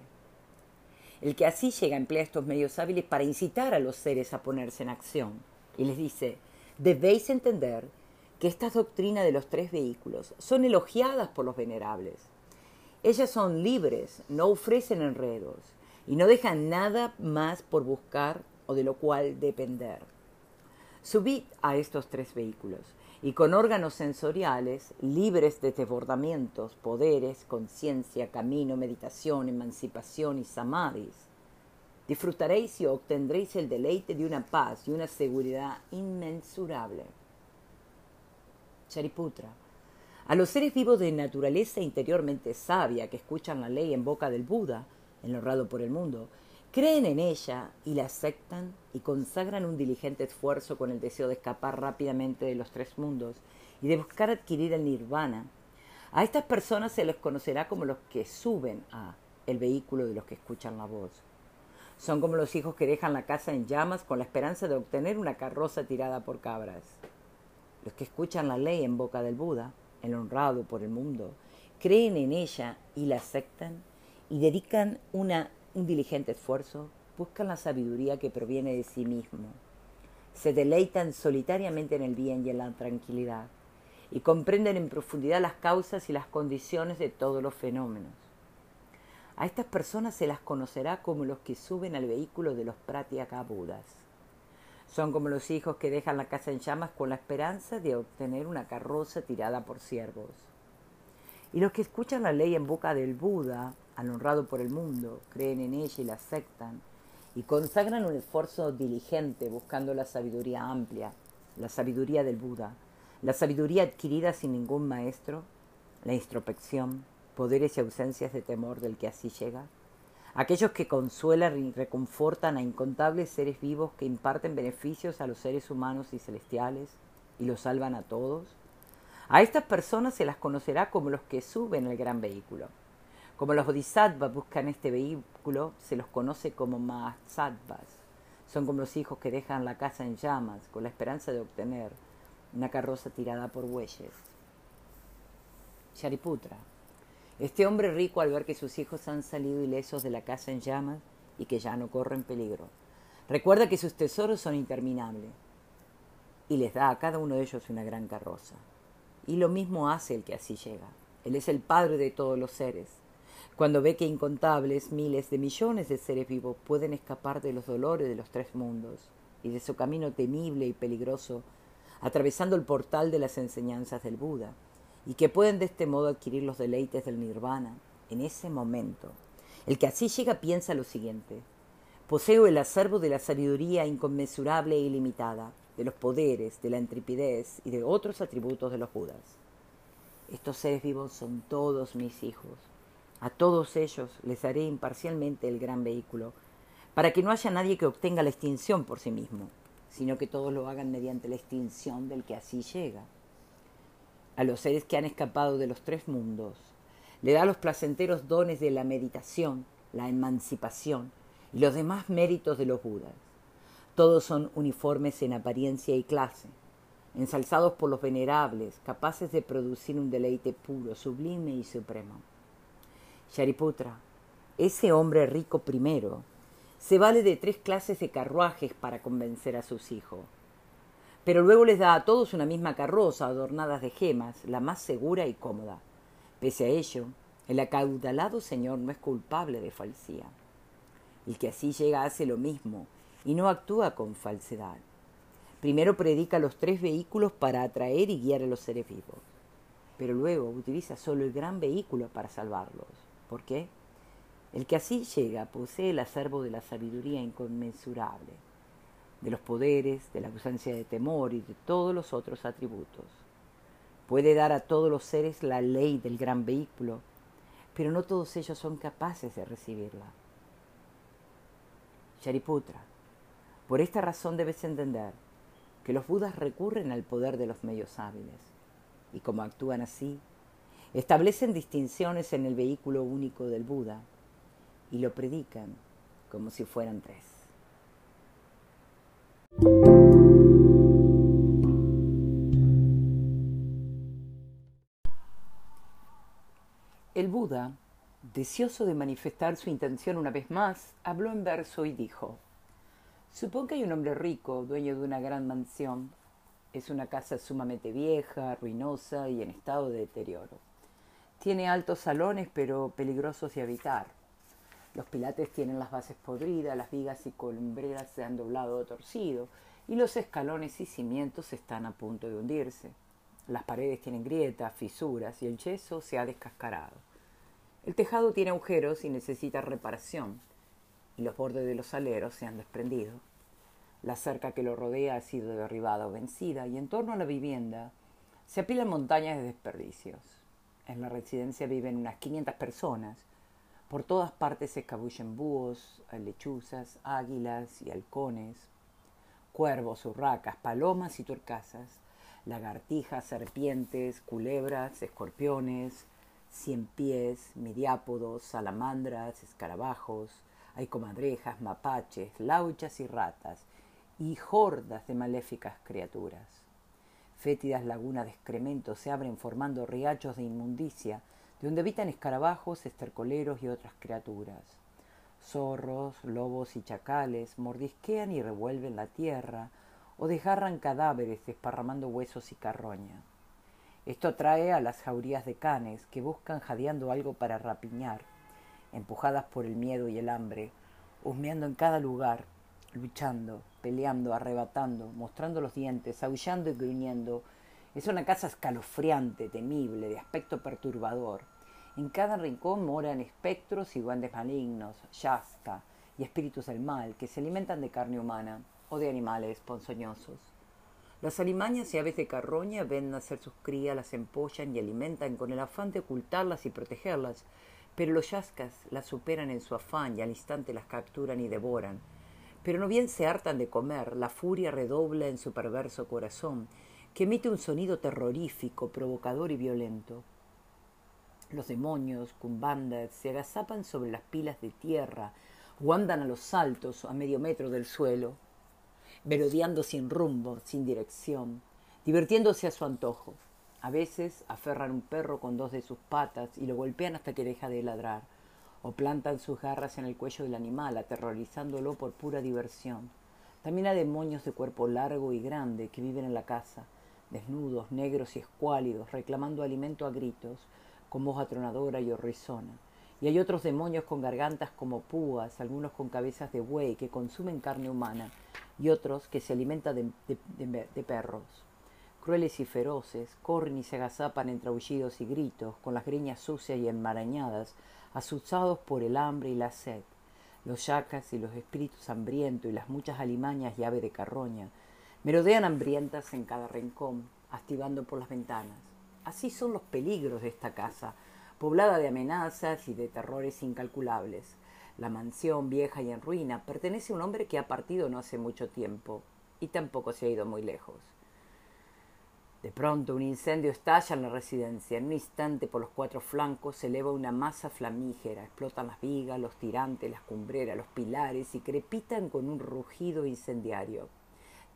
[SPEAKER 1] El que así llega emplea estos medios hábiles para incitar a los seres a ponerse en acción. Y les dice, debéis entender que estas doctrinas de los tres vehículos son elogiadas por los venerables. Ellas son libres, no ofrecen enredos, y no dejan nada más por buscar o de lo cual depender. Subid a estos tres vehículos y con órganos sensoriales libres de desbordamientos, poderes, conciencia, camino, meditación, emancipación y samadhis, disfrutaréis y obtendréis el deleite de una paz y una seguridad inmensurable. Chariputra, a los seres vivos de naturaleza interiormente sabia que escuchan la ley en boca del Buda, enlorrado por el mundo, creen en ella y la aceptan y consagran un diligente esfuerzo con el deseo de escapar rápidamente de los tres mundos y de buscar adquirir el nirvana. A estas personas se les conocerá como los que suben a el vehículo de los que escuchan la voz. Son como los hijos que dejan la casa en llamas con la esperanza de obtener una carroza tirada por cabras. Los que escuchan la ley en boca del Buda, el honrado por el mundo, creen en ella y la aceptan y dedican una, un diligente esfuerzo, buscan la sabiduría que proviene de sí mismo. Se deleitan solitariamente en el bien y en la tranquilidad y comprenden en profundidad las causas y las condiciones de todos los fenómenos. A estas personas se las conocerá como los que suben al vehículo de los Pratyaka Budas. Son como los hijos que dejan la casa en llamas con la esperanza de obtener una carroza tirada por siervos. Y los que escuchan la ley en boca del Buda al honrado por el mundo, creen en ella y la aceptan, y consagran un esfuerzo diligente buscando la sabiduría amplia, la sabiduría del Buda, la sabiduría adquirida sin ningún maestro, la introspección, poderes y ausencias de temor del que así llega, aquellos que consuelan y reconfortan a incontables seres vivos que imparten beneficios a los seres humanos y celestiales y los salvan a todos, a estas personas se las conocerá como los que suben el gran vehículo. Como los bodhisattvas buscan este vehículo, se los conoce como mahasattvas. Son como los hijos que dejan la casa en llamas con la esperanza de obtener una carroza tirada por bueyes. Shariputra. Este hombre rico al ver que sus hijos han salido ilesos de la casa en llamas y que ya no corren peligro, recuerda que sus tesoros son interminables y les da a cada uno de ellos una gran carroza. Y lo mismo hace el que así llega. Él es el padre de todos los seres. Cuando ve que incontables miles de millones de seres vivos pueden escapar de los dolores de los tres mundos y de su camino temible y peligroso, atravesando el portal de las enseñanzas del Buda, y que pueden de este modo adquirir los deleites del nirvana, en ese momento, el que así llega piensa lo siguiente. Poseo el acervo de la sabiduría inconmensurable e ilimitada, de los poderes, de la intrepidez y de otros atributos de los Budas. Estos seres vivos son todos mis hijos. A todos ellos les daré imparcialmente el gran vehículo, para que no haya nadie que obtenga la extinción por sí mismo, sino que todos lo hagan mediante la extinción del que así llega. A los seres que han escapado de los tres mundos, le da los placenteros dones de la meditación, la emancipación y los demás méritos de los Budas. Todos son uniformes en apariencia y clase, ensalzados por los venerables, capaces de producir un deleite puro, sublime y supremo. Shariputra, ese hombre rico primero, se vale de tres clases de carruajes para convencer a sus hijos. Pero luego les da a todos una misma carroza adornada de gemas, la más segura y cómoda. Pese a ello, el acaudalado señor no es culpable de falsía. El que así llega hace lo mismo y no actúa con falsedad. Primero predica los tres vehículos para atraer y guiar a los seres vivos, pero luego utiliza solo el gran vehículo para salvarlos. ¿Por qué? El que así llega posee el acervo de la sabiduría inconmensurable, de los poderes, de la ausencia de temor y de todos los otros atributos. Puede dar a todos los seres la ley del gran vehículo, pero no todos ellos son capaces de recibirla. Shariputra, por esta razón debes entender que los budas recurren al poder de los medios hábiles, y como actúan así, establecen distinciones en el vehículo único del Buda y lo predican como si fueran tres. El Buda, deseoso de manifestar su intención una vez más, habló en verso y dijo, Supongo que hay un hombre rico, dueño de una gran mansión. Es una casa sumamente vieja, ruinosa y en estado de deterioro. Tiene altos salones, pero peligrosos de habitar. Los pilates tienen las bases podridas, las vigas y columbreras se han doblado o torcido, y los escalones y cimientos están a punto de hundirse. Las paredes tienen grietas, fisuras y el yeso se ha descascarado. El tejado tiene agujeros y necesita reparación, y los bordes de los aleros se han desprendido. La cerca que lo rodea ha sido derribada o vencida, y en torno a la vivienda se apilan montañas de desperdicios. En la residencia viven unas 500 personas, por todas partes se escabullen búhos, lechuzas, águilas y halcones, cuervos, urracas, palomas y turcasas, lagartijas, serpientes, culebras, escorpiones, cien pies, miriápodos, salamandras, escarabajos, hay comadrejas, mapaches, lauchas y ratas, y hordas de maléficas criaturas. Fétidas lagunas de excremento se abren formando riachos de inmundicia de donde habitan escarabajos, estercoleros y otras criaturas. Zorros, lobos y chacales mordisquean y revuelven la tierra o desgarran cadáveres desparramando huesos y carroña. Esto atrae a las jaurías de canes que buscan jadeando algo para rapiñar, empujadas por el miedo y el hambre, husmeando en cada lugar, luchando, peleando, arrebatando, mostrando los dientes, aullando y gruñendo. Es una casa escalofriante, temible, de aspecto perturbador, en cada rincón moran espectros y duendes malignos, yasta y espíritus del mal que se alimentan de carne humana o de animales ponzoñosos. Las alimañas y aves de carroña ven nacer sus crías, las empollan y alimentan con el afán de ocultarlas y protegerlas, pero los yascas las superan en su afán y al instante las capturan y devoran. Pero no bien se hartan de comer, la furia redobla en su perverso corazón, que emite un sonido terrorífico, provocador y violento. Los demonios, cumbandas, se agazapan sobre las pilas de tierra o andan a los saltos a medio metro del suelo, merodeando sin rumbo, sin dirección, divirtiéndose a su antojo. A veces aferran un perro con dos de sus patas y lo golpean hasta que deja de ladrar, o plantan sus garras en el cuello del animal, aterrorizándolo por pura diversión. También hay demonios de cuerpo largo y grande que viven en la casa, desnudos, negros y escuálidos, reclamando alimento a gritos, con voz atronadora y horrizona. Y hay otros demonios con gargantas como púas, algunos con cabezas de buey que consumen carne humana, y otros que se alimentan de, perros crueles y feroces, corren y se agazapan entre aullidos y gritos, con las greñas sucias y enmarañadas, asustados por el hambre y la sed. Los yacas y los espíritus hambrientos y las muchas alimañas y ave de carroña merodean hambrientas en cada rincón, activando por las ventanas. Así son los peligros de esta casa, poblada de amenazas y de terrores incalculables. La mansión vieja y en ruina pertenece a un hombre que ha partido no hace mucho tiempo y tampoco se ha ido muy lejos. De pronto un incendio estalla en la residencia. En un instante por los cuatro flancos se eleva una masa flamígera. Explotan las vigas, los tirantes, las cumbreras, los pilares y crepitan con un rugido incendiario.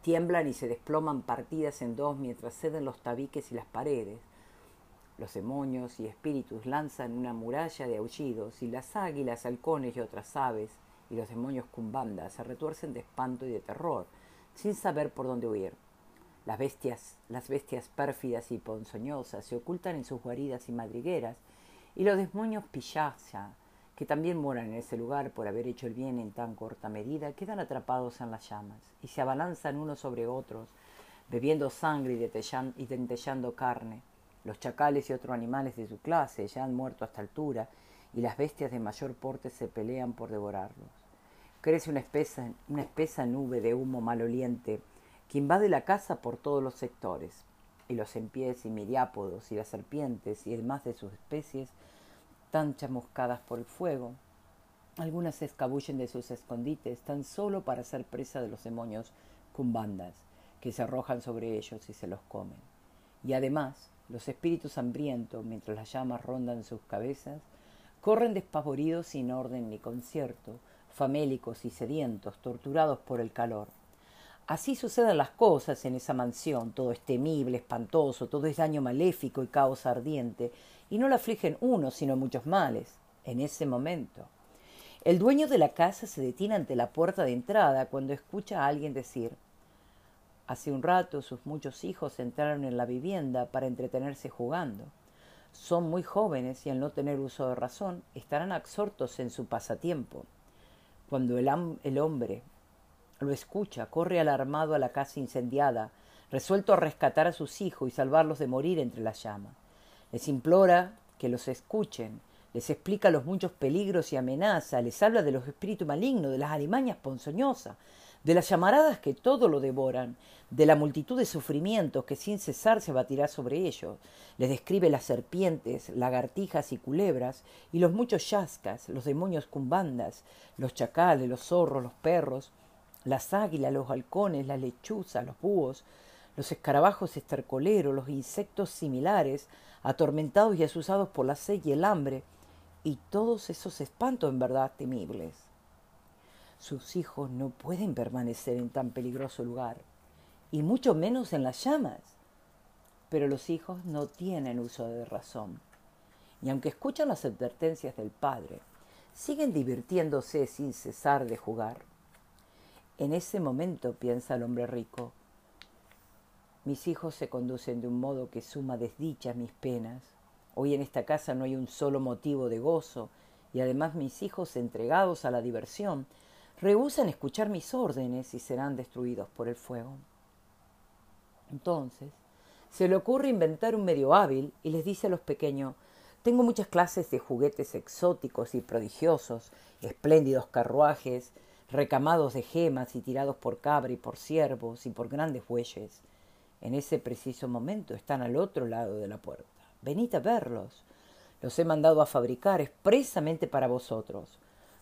[SPEAKER 1] Tiemblan y se desploman partidas en dos mientras ceden los tabiques y las paredes. Los demonios y espíritus lanzan una muralla de aullidos y las águilas, halcones y otras aves y los demonios cumbandas se retuercen de espanto y de terror, sin saber por dónde huir. Las bestias, las bestias pérfidas y ponzoñosas se ocultan en sus guaridas y madrigueras, y los demonios pillacha, que también moran en ese lugar por haber hecho el bien en tan corta medida, quedan atrapados en las llamas y se abalanzan unos sobre otros, bebiendo sangre y, y dentellando carne. Los chacales y otros animales de su clase ya han muerto a esta altura, y las bestias de mayor porte se pelean por devorarlos. Crece una espesa, una espesa nube de humo maloliente, que invade la casa por todos los sectores, y los empiés y miriápodos y las serpientes y demás de sus especies, tan chamuscadas por el fuego. Algunas se escabullen de sus escondites tan solo para ser presa de los demonios cumbandas, que se arrojan sobre ellos y se los comen. Y además, los espíritus hambrientos, mientras las llamas rondan sus cabezas, corren despavoridos sin orden ni concierto, famélicos y sedientos, torturados por el calor. Así suceden las cosas en esa mansión, todo es temible, espantoso, todo es daño maléfico y caos ardiente, y no le afligen uno, sino muchos males, en ese momento. El dueño de la casa se detiene ante la puerta de entrada cuando escucha a alguien decir Hace un rato sus muchos hijos entraron en la vivienda para entretenerse jugando. Son muy jóvenes y al no tener uso de razón estarán absortos en su pasatiempo. Cuando el hombre lo escucha, corre alarmado a la casa incendiada, resuelto a rescatar a sus hijos y salvarlos de morir entre las llamas. Les implora que los escuchen, les explica los muchos peligros y amenazas, les habla de los espíritus malignos, de las alimañas ponzoñosas, de las llamaradas que todo lo devoran, de la multitud de sufrimientos que sin cesar se batirá sobre ellos. Les describe las serpientes, lagartijas y culebras, y los muchos yascas, los demonios cumbandas, los chacales, los zorros, los perros, las águilas, los halcones, las lechuzas, los búhos, los escarabajos estercoleros, los insectos similares, atormentados y asusados por la sed y el hambre, y todos esos espantos en verdad temibles. Sus hijos no pueden permanecer en tan peligroso lugar, y mucho menos en las llamas. Pero los hijos no tienen uso de razón, y aunque escuchan las advertencias del padre, siguen divirtiéndose sin cesar de jugar. En ese momento, piensa el hombre rico, mis hijos se conducen de un modo que suma desdichas mis penas. Hoy en esta casa no hay un solo motivo de gozo, y además mis hijos, entregados a la diversión, rehusan escuchar mis órdenes y serán destruidos por el fuego. Entonces, se le ocurre inventar un medio hábil y les dice a los pequeños tengo muchas clases de juguetes exóticos y prodigiosos, espléndidos carruajes, recamados de gemas y tirados por cabra y por ciervos y por grandes bueyes. En ese preciso momento están al otro lado de la puerta. Venid a verlos. Los he mandado a fabricar expresamente para vosotros.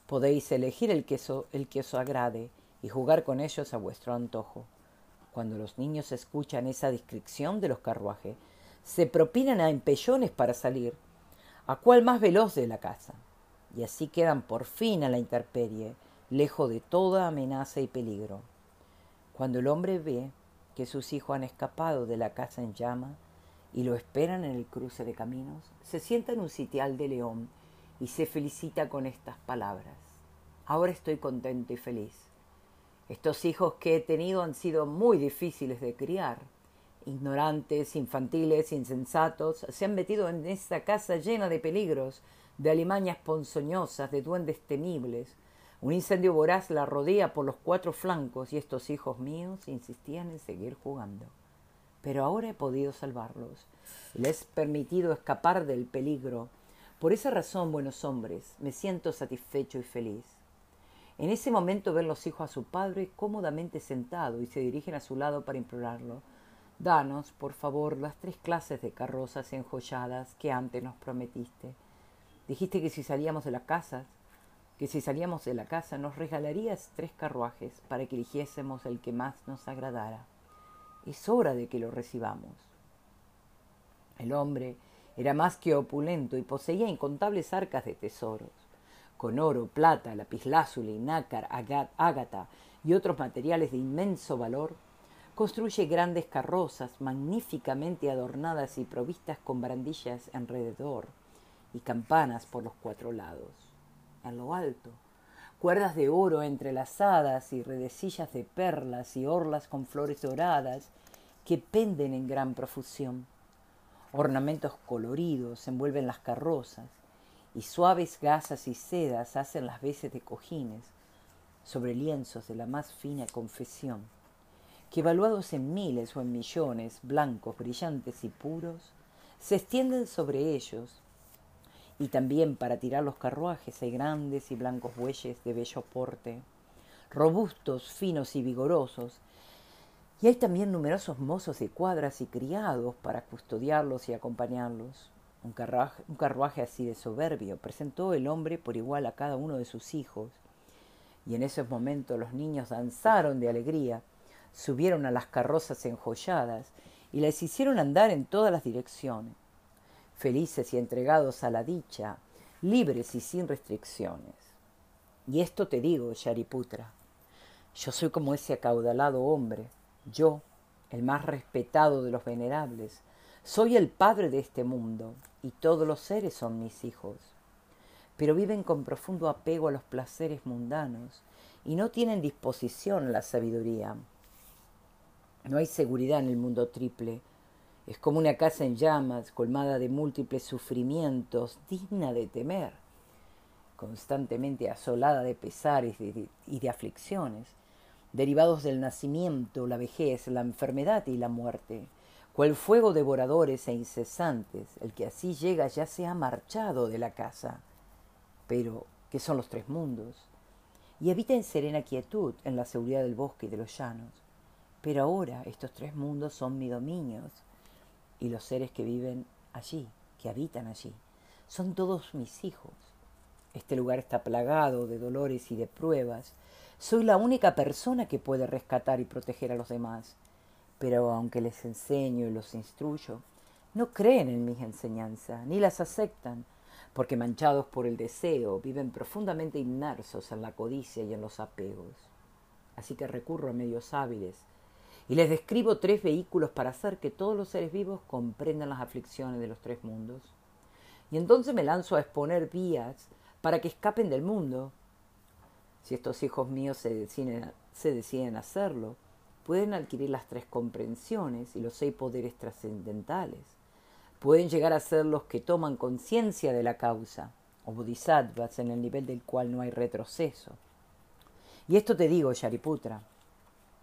[SPEAKER 1] Podéis elegir el que, el que os agrade y jugar con ellos a vuestro antojo. Cuando los niños escuchan esa descripción de los carruajes, se propinan a empellones para salir, a cuál más veloz de la casa, y así quedan por fin a la intemperie, lejos de toda amenaza y peligro. Cuando el hombre ve que sus hijos han escapado de la casa en llama, y lo esperan en el cruce de caminos, se sienta en un sitial de león y se felicita con estas palabras. Ahora estoy contento y feliz. Estos hijos que he tenido han sido muy difíciles de criar. Ignorantes, infantiles, insensatos, se han metido en esta casa llena de peligros, de alimañas ponzoñosas, de duendes temibles. Un incendio voraz la rodea por los cuatro flancos y estos hijos míos insistían en seguir jugando pero ahora he podido salvarlos. Les he permitido escapar del peligro. Por esa razón, buenos hombres, me siento satisfecho y feliz. En ese momento ven los hijos a su padre cómodamente sentado y se dirigen a su lado para implorarlo. Danos, por favor, las tres clases de carrozas enjolladas que antes nos prometiste. Dijiste que si salíamos de la casa, que si salíamos de la casa nos regalarías tres carruajes para que eligiésemos el que más nos agradara. Es hora de que lo recibamos. El hombre era más que opulento y poseía incontables arcas de tesoros. Con oro, plata, lapislázuli, nácar, ágata y otros materiales de inmenso valor, construye grandes carrozas magníficamente adornadas y provistas con barandillas alrededor y campanas por los cuatro lados. En lo alto, cuerdas de oro entrelazadas y redecillas de perlas y orlas con flores doradas que penden en gran profusión. Ornamentos coloridos envuelven las carrozas y suaves gasas y sedas hacen las veces de cojines sobre lienzos de la más fina confesión, que evaluados en miles o en millones, blancos, brillantes y puros, se extienden sobre ellos y también para tirar los carruajes hay grandes y blancos bueyes de bello porte, robustos, finos y vigorosos, y hay también numerosos mozos de cuadras y criados para custodiarlos y acompañarlos. Un carruaje, así de soberbio presentó el hombre por igual a cada uno de sus hijos, y en esos momentos los niños danzaron de alegría, subieron a las carrozas enjolladas y les hicieron andar en todas las direcciones felices y entregados a la dicha, libres y sin restricciones. Y esto te digo, Shariputra, yo soy como ese acaudalado hombre, yo, el más respetado de los venerables, soy el padre de este mundo, y todos los seres son mis hijos. Pero viven con profundo apego a los placeres mundanos y no tienen disposición la sabiduría. No hay seguridad en el mundo triple, es como una casa en llamas, colmada de múltiples sufrimientos, digna de temer, constantemente asolada de pesares y de aflicciones, derivados del nacimiento, la vejez, la enfermedad y la muerte, cual fuego devoradores e incesantes, el que así llega ya se ha marchado de la casa. Pero, ¿qué son los tres mundos? Y habita en serena quietud, en la seguridad del bosque y de los llanos. Pero ahora estos tres mundos son mi dominios, y los seres que viven allí, que habitan allí, son todos mis hijos. Este lugar está plagado de dolores y de pruebas. Soy la única persona que puede rescatar y proteger a los demás. Pero aunque les enseño y los instruyo, no creen en mis enseñanzas, ni las aceptan, porque manchados por el deseo, viven profundamente inmersos en la codicia y en los apegos. Así que recurro a medios hábiles y les describo tres vehículos para hacer que todos los seres vivos comprendan las aflicciones de los tres mundos. Y entonces me lanzo a exponer vías para que escapen del mundo. Si estos hijos míos se deciden, se hacerlo, pueden adquirir las tres comprensiones y los seis poderes trascendentales. Pueden llegar a ser los que toman conciencia de la causa, o bodhisattvas en el nivel del cual no hay retroceso. Y esto te digo, Shariputra,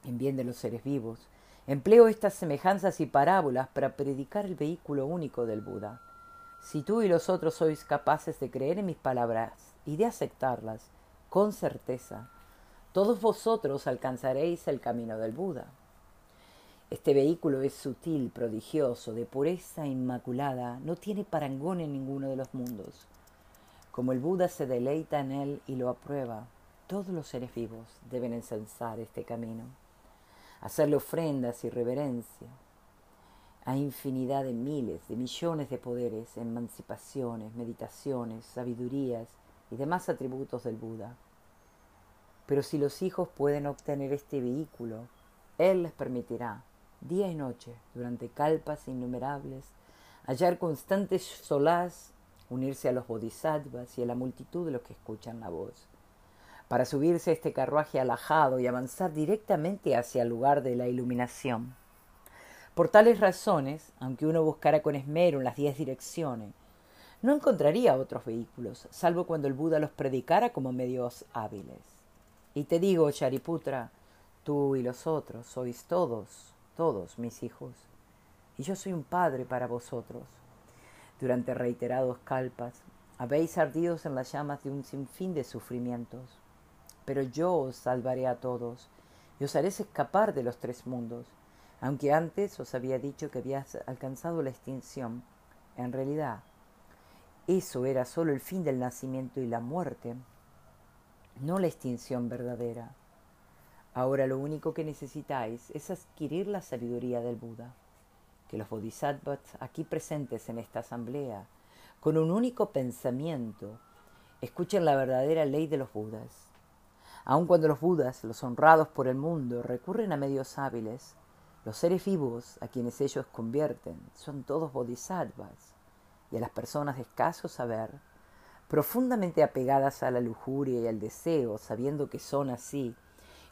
[SPEAKER 1] en bien de los seres vivos. Empleo estas semejanzas y parábolas para predicar el vehículo único del Buda. Si tú y los otros sois capaces de creer en mis palabras y de aceptarlas, con certeza, todos vosotros alcanzaréis el camino del Buda. Este vehículo es sutil, prodigioso, de pureza inmaculada, no tiene parangón en ninguno de los mundos. Como el Buda se deleita en él y lo aprueba, todos los seres vivos deben encensar este camino hacerle ofrendas y reverencia a infinidad de miles, de millones de poderes, emancipaciones, meditaciones, sabidurías y demás atributos del Buda. Pero si los hijos pueden obtener este vehículo, Él les permitirá, día y noche, durante calpas innumerables, hallar constante solaz, unirse a los bodhisattvas y a la multitud de los que escuchan la voz, para subirse a este carruaje alajado y avanzar directamente hacia el lugar de la iluminación. Por tales razones, aunque uno buscara con esmero en las diez direcciones, no encontraría otros vehículos, salvo cuando el Buda los predicara como medios hábiles. Y te digo, Shariputra, tú y los otros sois todos, todos mis hijos, y yo soy un padre para vosotros. Durante reiterados calpas, habéis ardido en las llamas de un sinfín de sufrimientos, pero yo os salvaré a todos y os haré escapar de los tres mundos. Aunque antes os había dicho que habías alcanzado la extinción, en realidad eso era solo el fin del nacimiento y la muerte, no la extinción verdadera. Ahora lo único que necesitáis es adquirir la sabiduría del Buda, que los bodhisattvas aquí presentes en esta asamblea, con un único pensamiento, escuchen la verdadera ley de los Budas. Aun cuando los Budas, los honrados por el mundo, recurren a medios hábiles, los seres vivos a quienes ellos convierten son todos bodhisattvas y a las personas de escaso saber, profundamente apegadas a la lujuria y al deseo, sabiendo que son así,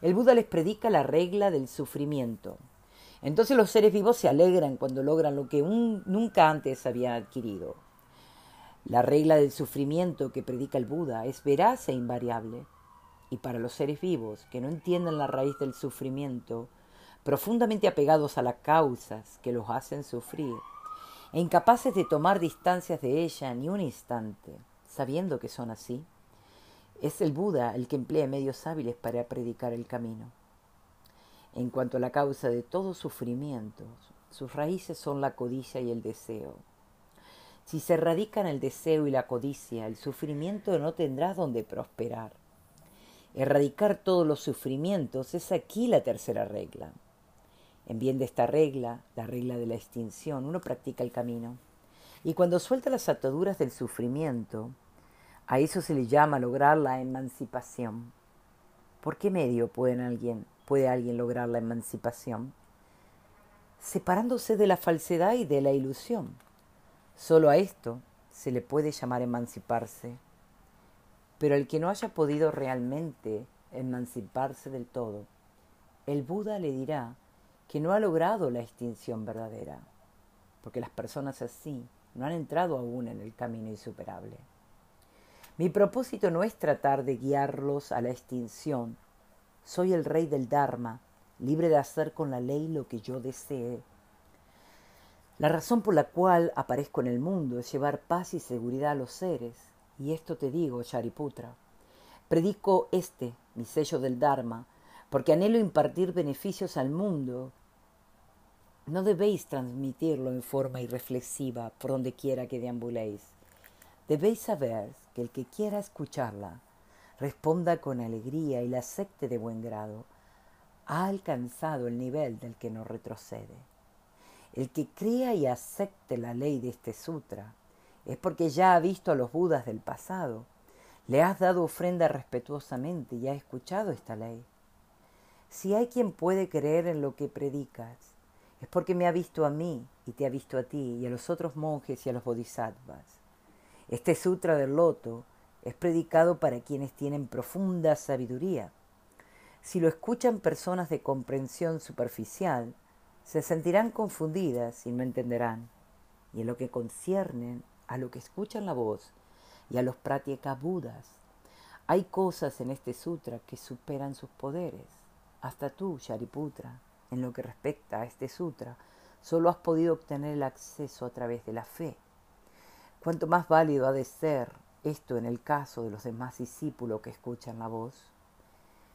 [SPEAKER 1] el Buda les predica la regla del sufrimiento. Entonces los seres vivos se alegran cuando logran lo que nunca antes habían adquirido. La regla del sufrimiento que predica el Buda es veraz e invariable. Y para los seres vivos que no entienden la raíz del sufrimiento, profundamente apegados a las causas que los hacen sufrir, e incapaces de tomar distancias de ella ni un instante, sabiendo que son así, es el Buda el que emplea medios hábiles para predicar el camino. En cuanto a la causa de todo sufrimiento, sus raíces son la codicia y el deseo. Si se radican el deseo y la codicia, el sufrimiento no tendrá donde prosperar. Erradicar todos los sufrimientos es aquí la tercera regla. En bien de esta regla, la regla de la extinción, uno practica el camino. Y cuando suelta las ataduras del sufrimiento, a eso se le llama lograr la emancipación. ¿Por qué medio puede alguien, puede alguien lograr la emancipación? Separándose de la falsedad y de la ilusión. Solo a esto se le puede llamar emanciparse. Pero el que no haya podido realmente emanciparse del todo, el Buda le dirá que no ha logrado la extinción verdadera, porque las personas así no han entrado aún en el camino insuperable. Mi propósito no es tratar de guiarlos a la extinción. Soy el rey del Dharma, libre de hacer con la ley lo que yo desee. La razón por la cual aparezco en el mundo es llevar paz y seguridad a los seres, y esto te digo, Shariputra. Predico este, mi sello del Dharma, porque anhelo impartir beneficios al mundo no debéis transmitirlo en forma irreflexiva por donde quiera que deambuléis. Debéis saber que el que quiera escucharla responda con alegría y la acepte de buen grado, ha alcanzado el nivel del que no retrocede. El que crea y acepte la ley de este sutra es porque ya ha visto a los budas del pasado, le has dado ofrenda respetuosamente y ha escuchado esta ley. Si hay quien puede creer en lo que predicas, es porque me ha visto a mí y te ha visto a ti y a los otros monjes y a los bodhisattvas. Este sutra del loto es predicado para quienes tienen profunda sabiduría. Si lo escuchan personas de comprensión superficial, se sentirán confundidas y no entenderán. Y en lo que conciernen a lo que escuchan la voz y a los pratyeka budas, hay cosas en este sutra que superan sus poderes. Hasta tú, Shariputra, en lo que respecta a este sutra, solo has podido obtener el acceso a través de la fe. Cuanto más válido ha de ser esto en el caso de los demás discípulos que escuchan la voz.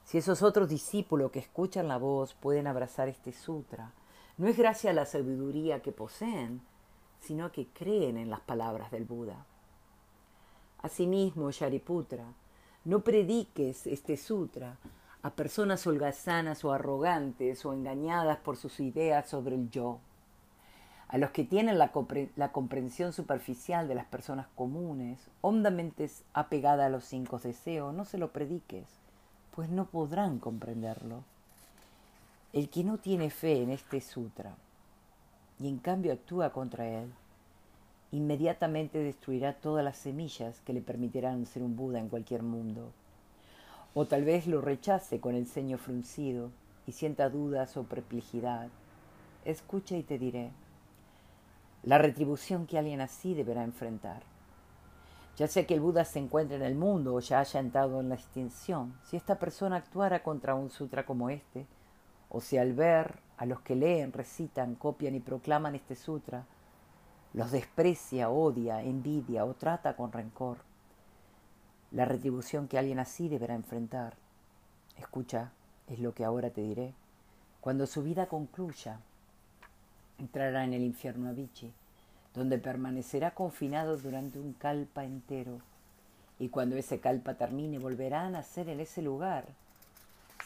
[SPEAKER 1] Si esos otros discípulos que escuchan la voz pueden abrazar este sutra, no es gracias a la sabiduría que poseen, sino que creen en las palabras del Buda. Asimismo, Shariputra, no prediques este sutra a personas holgazanas o arrogantes o engañadas por sus ideas sobre el yo. A los que tienen la, comprensión superficial de las personas comunes, hondamente apegada a los cinco deseos, no se lo prediques, pues no podrán comprenderlo. El que no tiene fe en este sutra y en cambio actúa contra él, inmediatamente destruirá todas las semillas que le permitirán ser un Buda en cualquier mundo. O tal vez lo rechace con el ceño fruncido y sienta dudas o perplejidad. Escucha y te diré la retribución que alguien así deberá enfrentar. Ya sea que el Buda se encuentre en el mundo o ya haya entrado en la extinción, si esta persona actuara contra un sutra como este, o si al ver a los que leen, recitan, copian y proclaman este sutra, los desprecia, odia, envidia o trata con rencor, la retribución que alguien así deberá enfrentar. Escucha, es lo que ahora te diré. Cuando su vida concluya, entrará en el infierno Avicii donde permanecerá confinado durante un calpa entero, y cuando ese calpa termine volverá a nacer en ese lugar.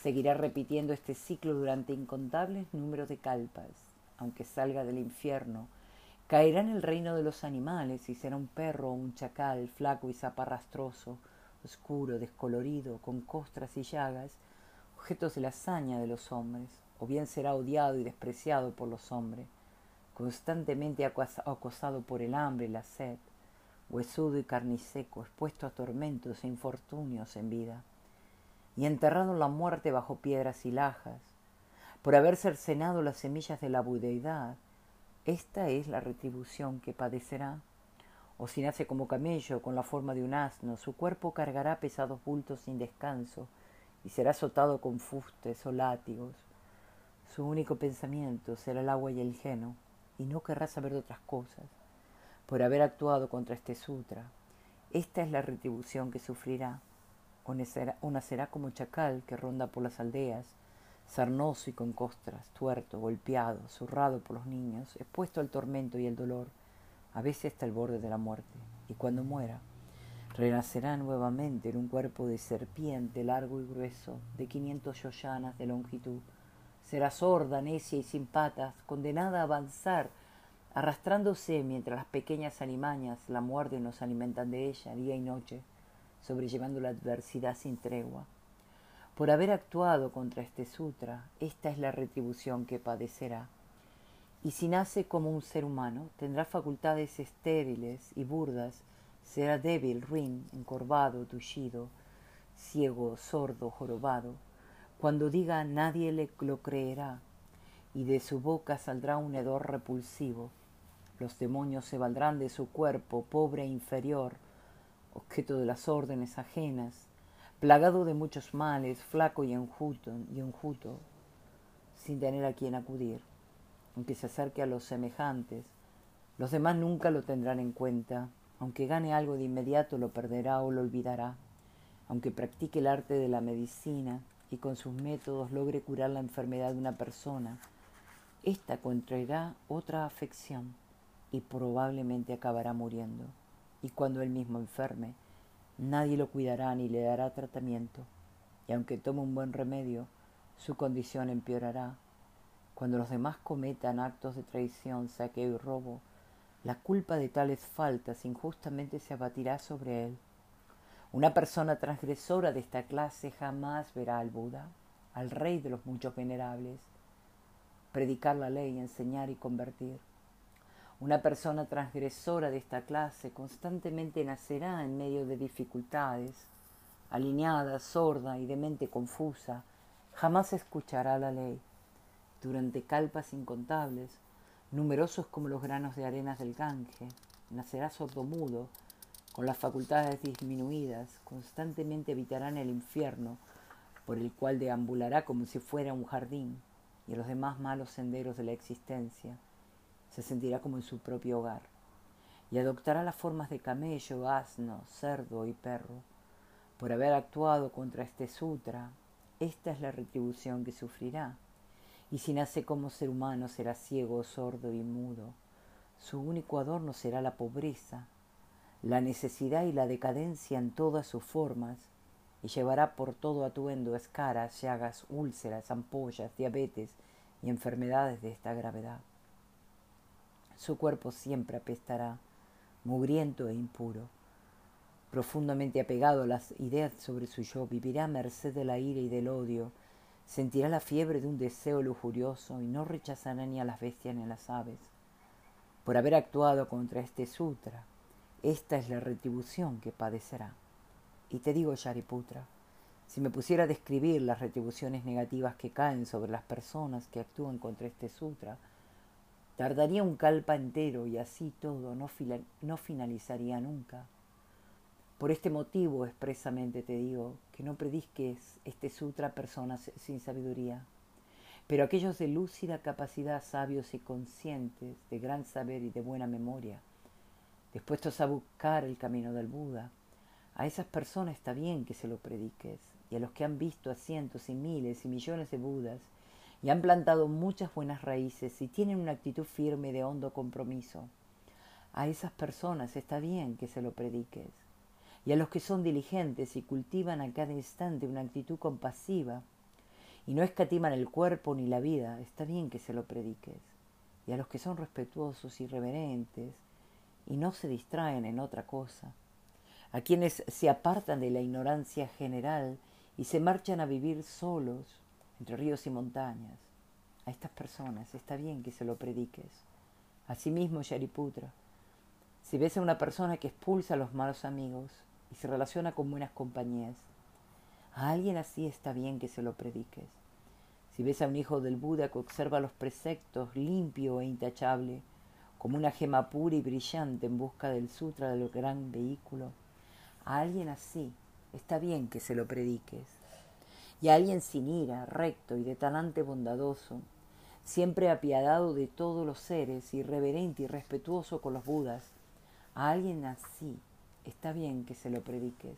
[SPEAKER 1] Seguirá repitiendo este ciclo durante incontables números de calpas, aunque salga del infierno, caerá en el reino de los animales y será un perro o un chacal flaco y zaparrastroso, oscuro, descolorido, con costras y llagas, objetos de la hazaña de los hombres, o bien será odiado y despreciado por los hombres constantemente acosado por el hambre y la sed, huesudo y carniseco, expuesto a tormentos e infortunios en vida, y enterrado en la muerte bajo piedras y lajas, por haber cercenado las semillas de la budeidad, esta es la retribución que padecerá. O si nace como camello con la forma de un asno, su cuerpo cargará pesados bultos sin descanso y será azotado con fustes o látigos. Su único pensamiento será el agua y el geno y no querrá saber de otras cosas por haber actuado contra este sutra. Esta es la retribución que sufrirá, o nacerá, como chacal que ronda por las aldeas, sarnoso y con costras, tuerto, golpeado, zurrado por los niños, expuesto al tormento y el dolor, a veces hasta el borde de la muerte, y cuando muera, renacerá nuevamente en un cuerpo de serpiente largo y grueso, de quinientos yoyanas de longitud, será sorda, necia y sin patas, condenada a avanzar, arrastrándose mientras las pequeñas alimañas la muerden y nos alimentan de ella día y noche, sobrellevando la adversidad sin tregua. Por haber actuado contra este sutra, esta es la retribución que padecerá. Y si nace como un ser humano, tendrá facultades estériles y burdas, será débil, ruin, encorvado, tullido, ciego, sordo, jorobado, cuando diga nadie le lo creerá, y de su boca saldrá un hedor repulsivo. Los demonios se valdrán de su cuerpo, pobre e inferior, objeto de las órdenes ajenas, plagado de muchos males, flaco y enjuto, y enjuto, sin tener a quien acudir. Aunque se acerque a los semejantes, los demás nunca lo tendrán en cuenta, aunque gane algo de inmediato lo perderá o lo olvidará, aunque practique el arte de la medicina, y con sus métodos logre curar la enfermedad de una persona, ésta contraerá otra afección y probablemente acabará muriendo. Y cuando él mismo enferme, nadie lo cuidará ni le dará tratamiento, y aunque tome un buen remedio, su condición empeorará. Cuando los demás cometan actos de traición, saqueo y robo, la culpa de tales faltas injustamente se abatirá sobre él una persona transgresora de esta clase jamás verá al Buda, al rey de los muchos venerables, predicar la ley, enseñar y convertir. Una persona transgresora de esta clase constantemente nacerá en medio de dificultades, alineada, sorda y de mente confusa, jamás escuchará la ley. Durante calpas incontables, numerosos como los granos de arenas del Gange, nacerá sordomudo, con las facultades disminuidas, constantemente habitarán el infierno, por el cual deambulará como si fuera un jardín, y los demás malos senderos de la existencia. Se sentirá como en su propio hogar, y adoptará las formas de camello, asno, cerdo y perro. Por haber actuado contra este sutra, esta es la retribución que sufrirá. Y si nace como ser humano será ciego, sordo y mudo. Su único adorno será la pobreza, la necesidad y la decadencia en todas sus formas, y llevará por todo atuendo escaras, llagas, úlceras, ampollas, diabetes y enfermedades de esta gravedad. Su cuerpo siempre apestará, mugriento e impuro. Profundamente apegado a las ideas sobre su yo, vivirá a merced de la ira y del odio, sentirá la fiebre de un deseo lujurioso y no rechazará ni a las bestias ni a las aves por haber actuado contra este sutra. Esta es la retribución que padecerá. Y te digo, Shariputra, si me pusiera a describir las retribuciones negativas que caen sobre las personas que actúan contra este sutra, tardaría un kalpa entero y así todo no, finalizaría nunca. Por este motivo expresamente te digo que no prediques este sutra a personas sin sabiduría, pero aquellos de lúcida capacidad, sabios y conscientes, de gran saber y de buena memoria, dispuestos a buscar el camino del Buda, a esas personas está bien que se lo prediques, y a los que han visto a cientos y miles y millones de Budas, y han plantado muchas buenas raíces y tienen una actitud firme de hondo compromiso. A esas personas está bien que se lo prediques. Y a los que son diligentes y cultivan a cada instante una actitud compasiva y no escatiman el cuerpo ni la vida, está bien que se lo prediques. Y a los que son respetuosos y reverentes y no se distraen en otra cosa, a quienes se apartan de la ignorancia general y se marchan a vivir solos entre ríos y montañas. A estas personas está bien que se lo prediques. Asimismo, Shariputra, si ves a una persona que expulsa a los malos amigos y se relaciona con buenas compañías, a alguien así está bien que se lo prediques. Si ves a un hijo del Buda que observa los preceptos limpio e intachable, como una gema pura y brillante en busca del sutra del gran vehículo, a alguien así está bien que se lo prediques. Y alguien sin ira, recto y de talante bondadoso, siempre apiadado de todos los seres, irreverente y respetuoso con los budas, a alguien así está bien que se lo prediques.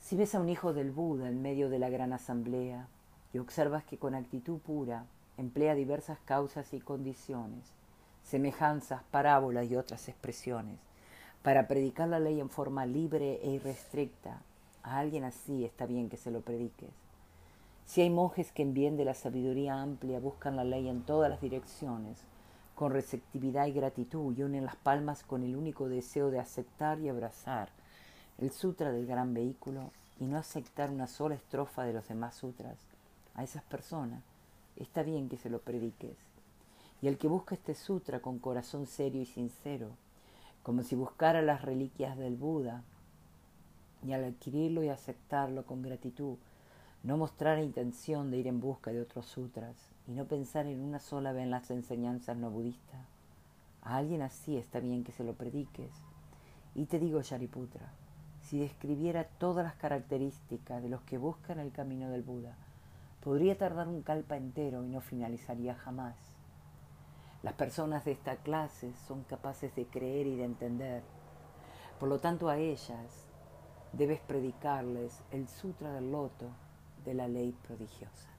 [SPEAKER 1] Si ves a un hijo del Buda en medio de la gran asamblea y observas que con actitud pura emplea diversas causas y condiciones, semejanzas, parábolas y otras expresiones, para predicar la ley en forma libre e irrestricta. A alguien así está bien que se lo prediques. Si hay monjes que en bien de la sabiduría amplia buscan la ley en todas las direcciones, con receptividad y gratitud, y unen las palmas con el único deseo de aceptar y abrazar el sutra del gran vehículo y no aceptar una sola estrofa de los demás sutras, a esas personas está bien que se lo prediques. Y el que busca este sutra con corazón serio y sincero, como si buscara las reliquias del Buda, y al adquirirlo y aceptarlo con gratitud, no mostrara intención de ir en busca de otros sutras y no pensar en una sola vez en las enseñanzas no budistas. A alguien así está bien que se lo prediques. Y te digo, Shariputra, si describiera todas las características de los que buscan el camino del Buda, podría tardar un kalpa entero y no finalizaría jamás. Las personas de esta clase son capaces de creer y de entender. Por lo tanto, a ellas debes predicarles el Sutra del Loto de la ley prodigiosa.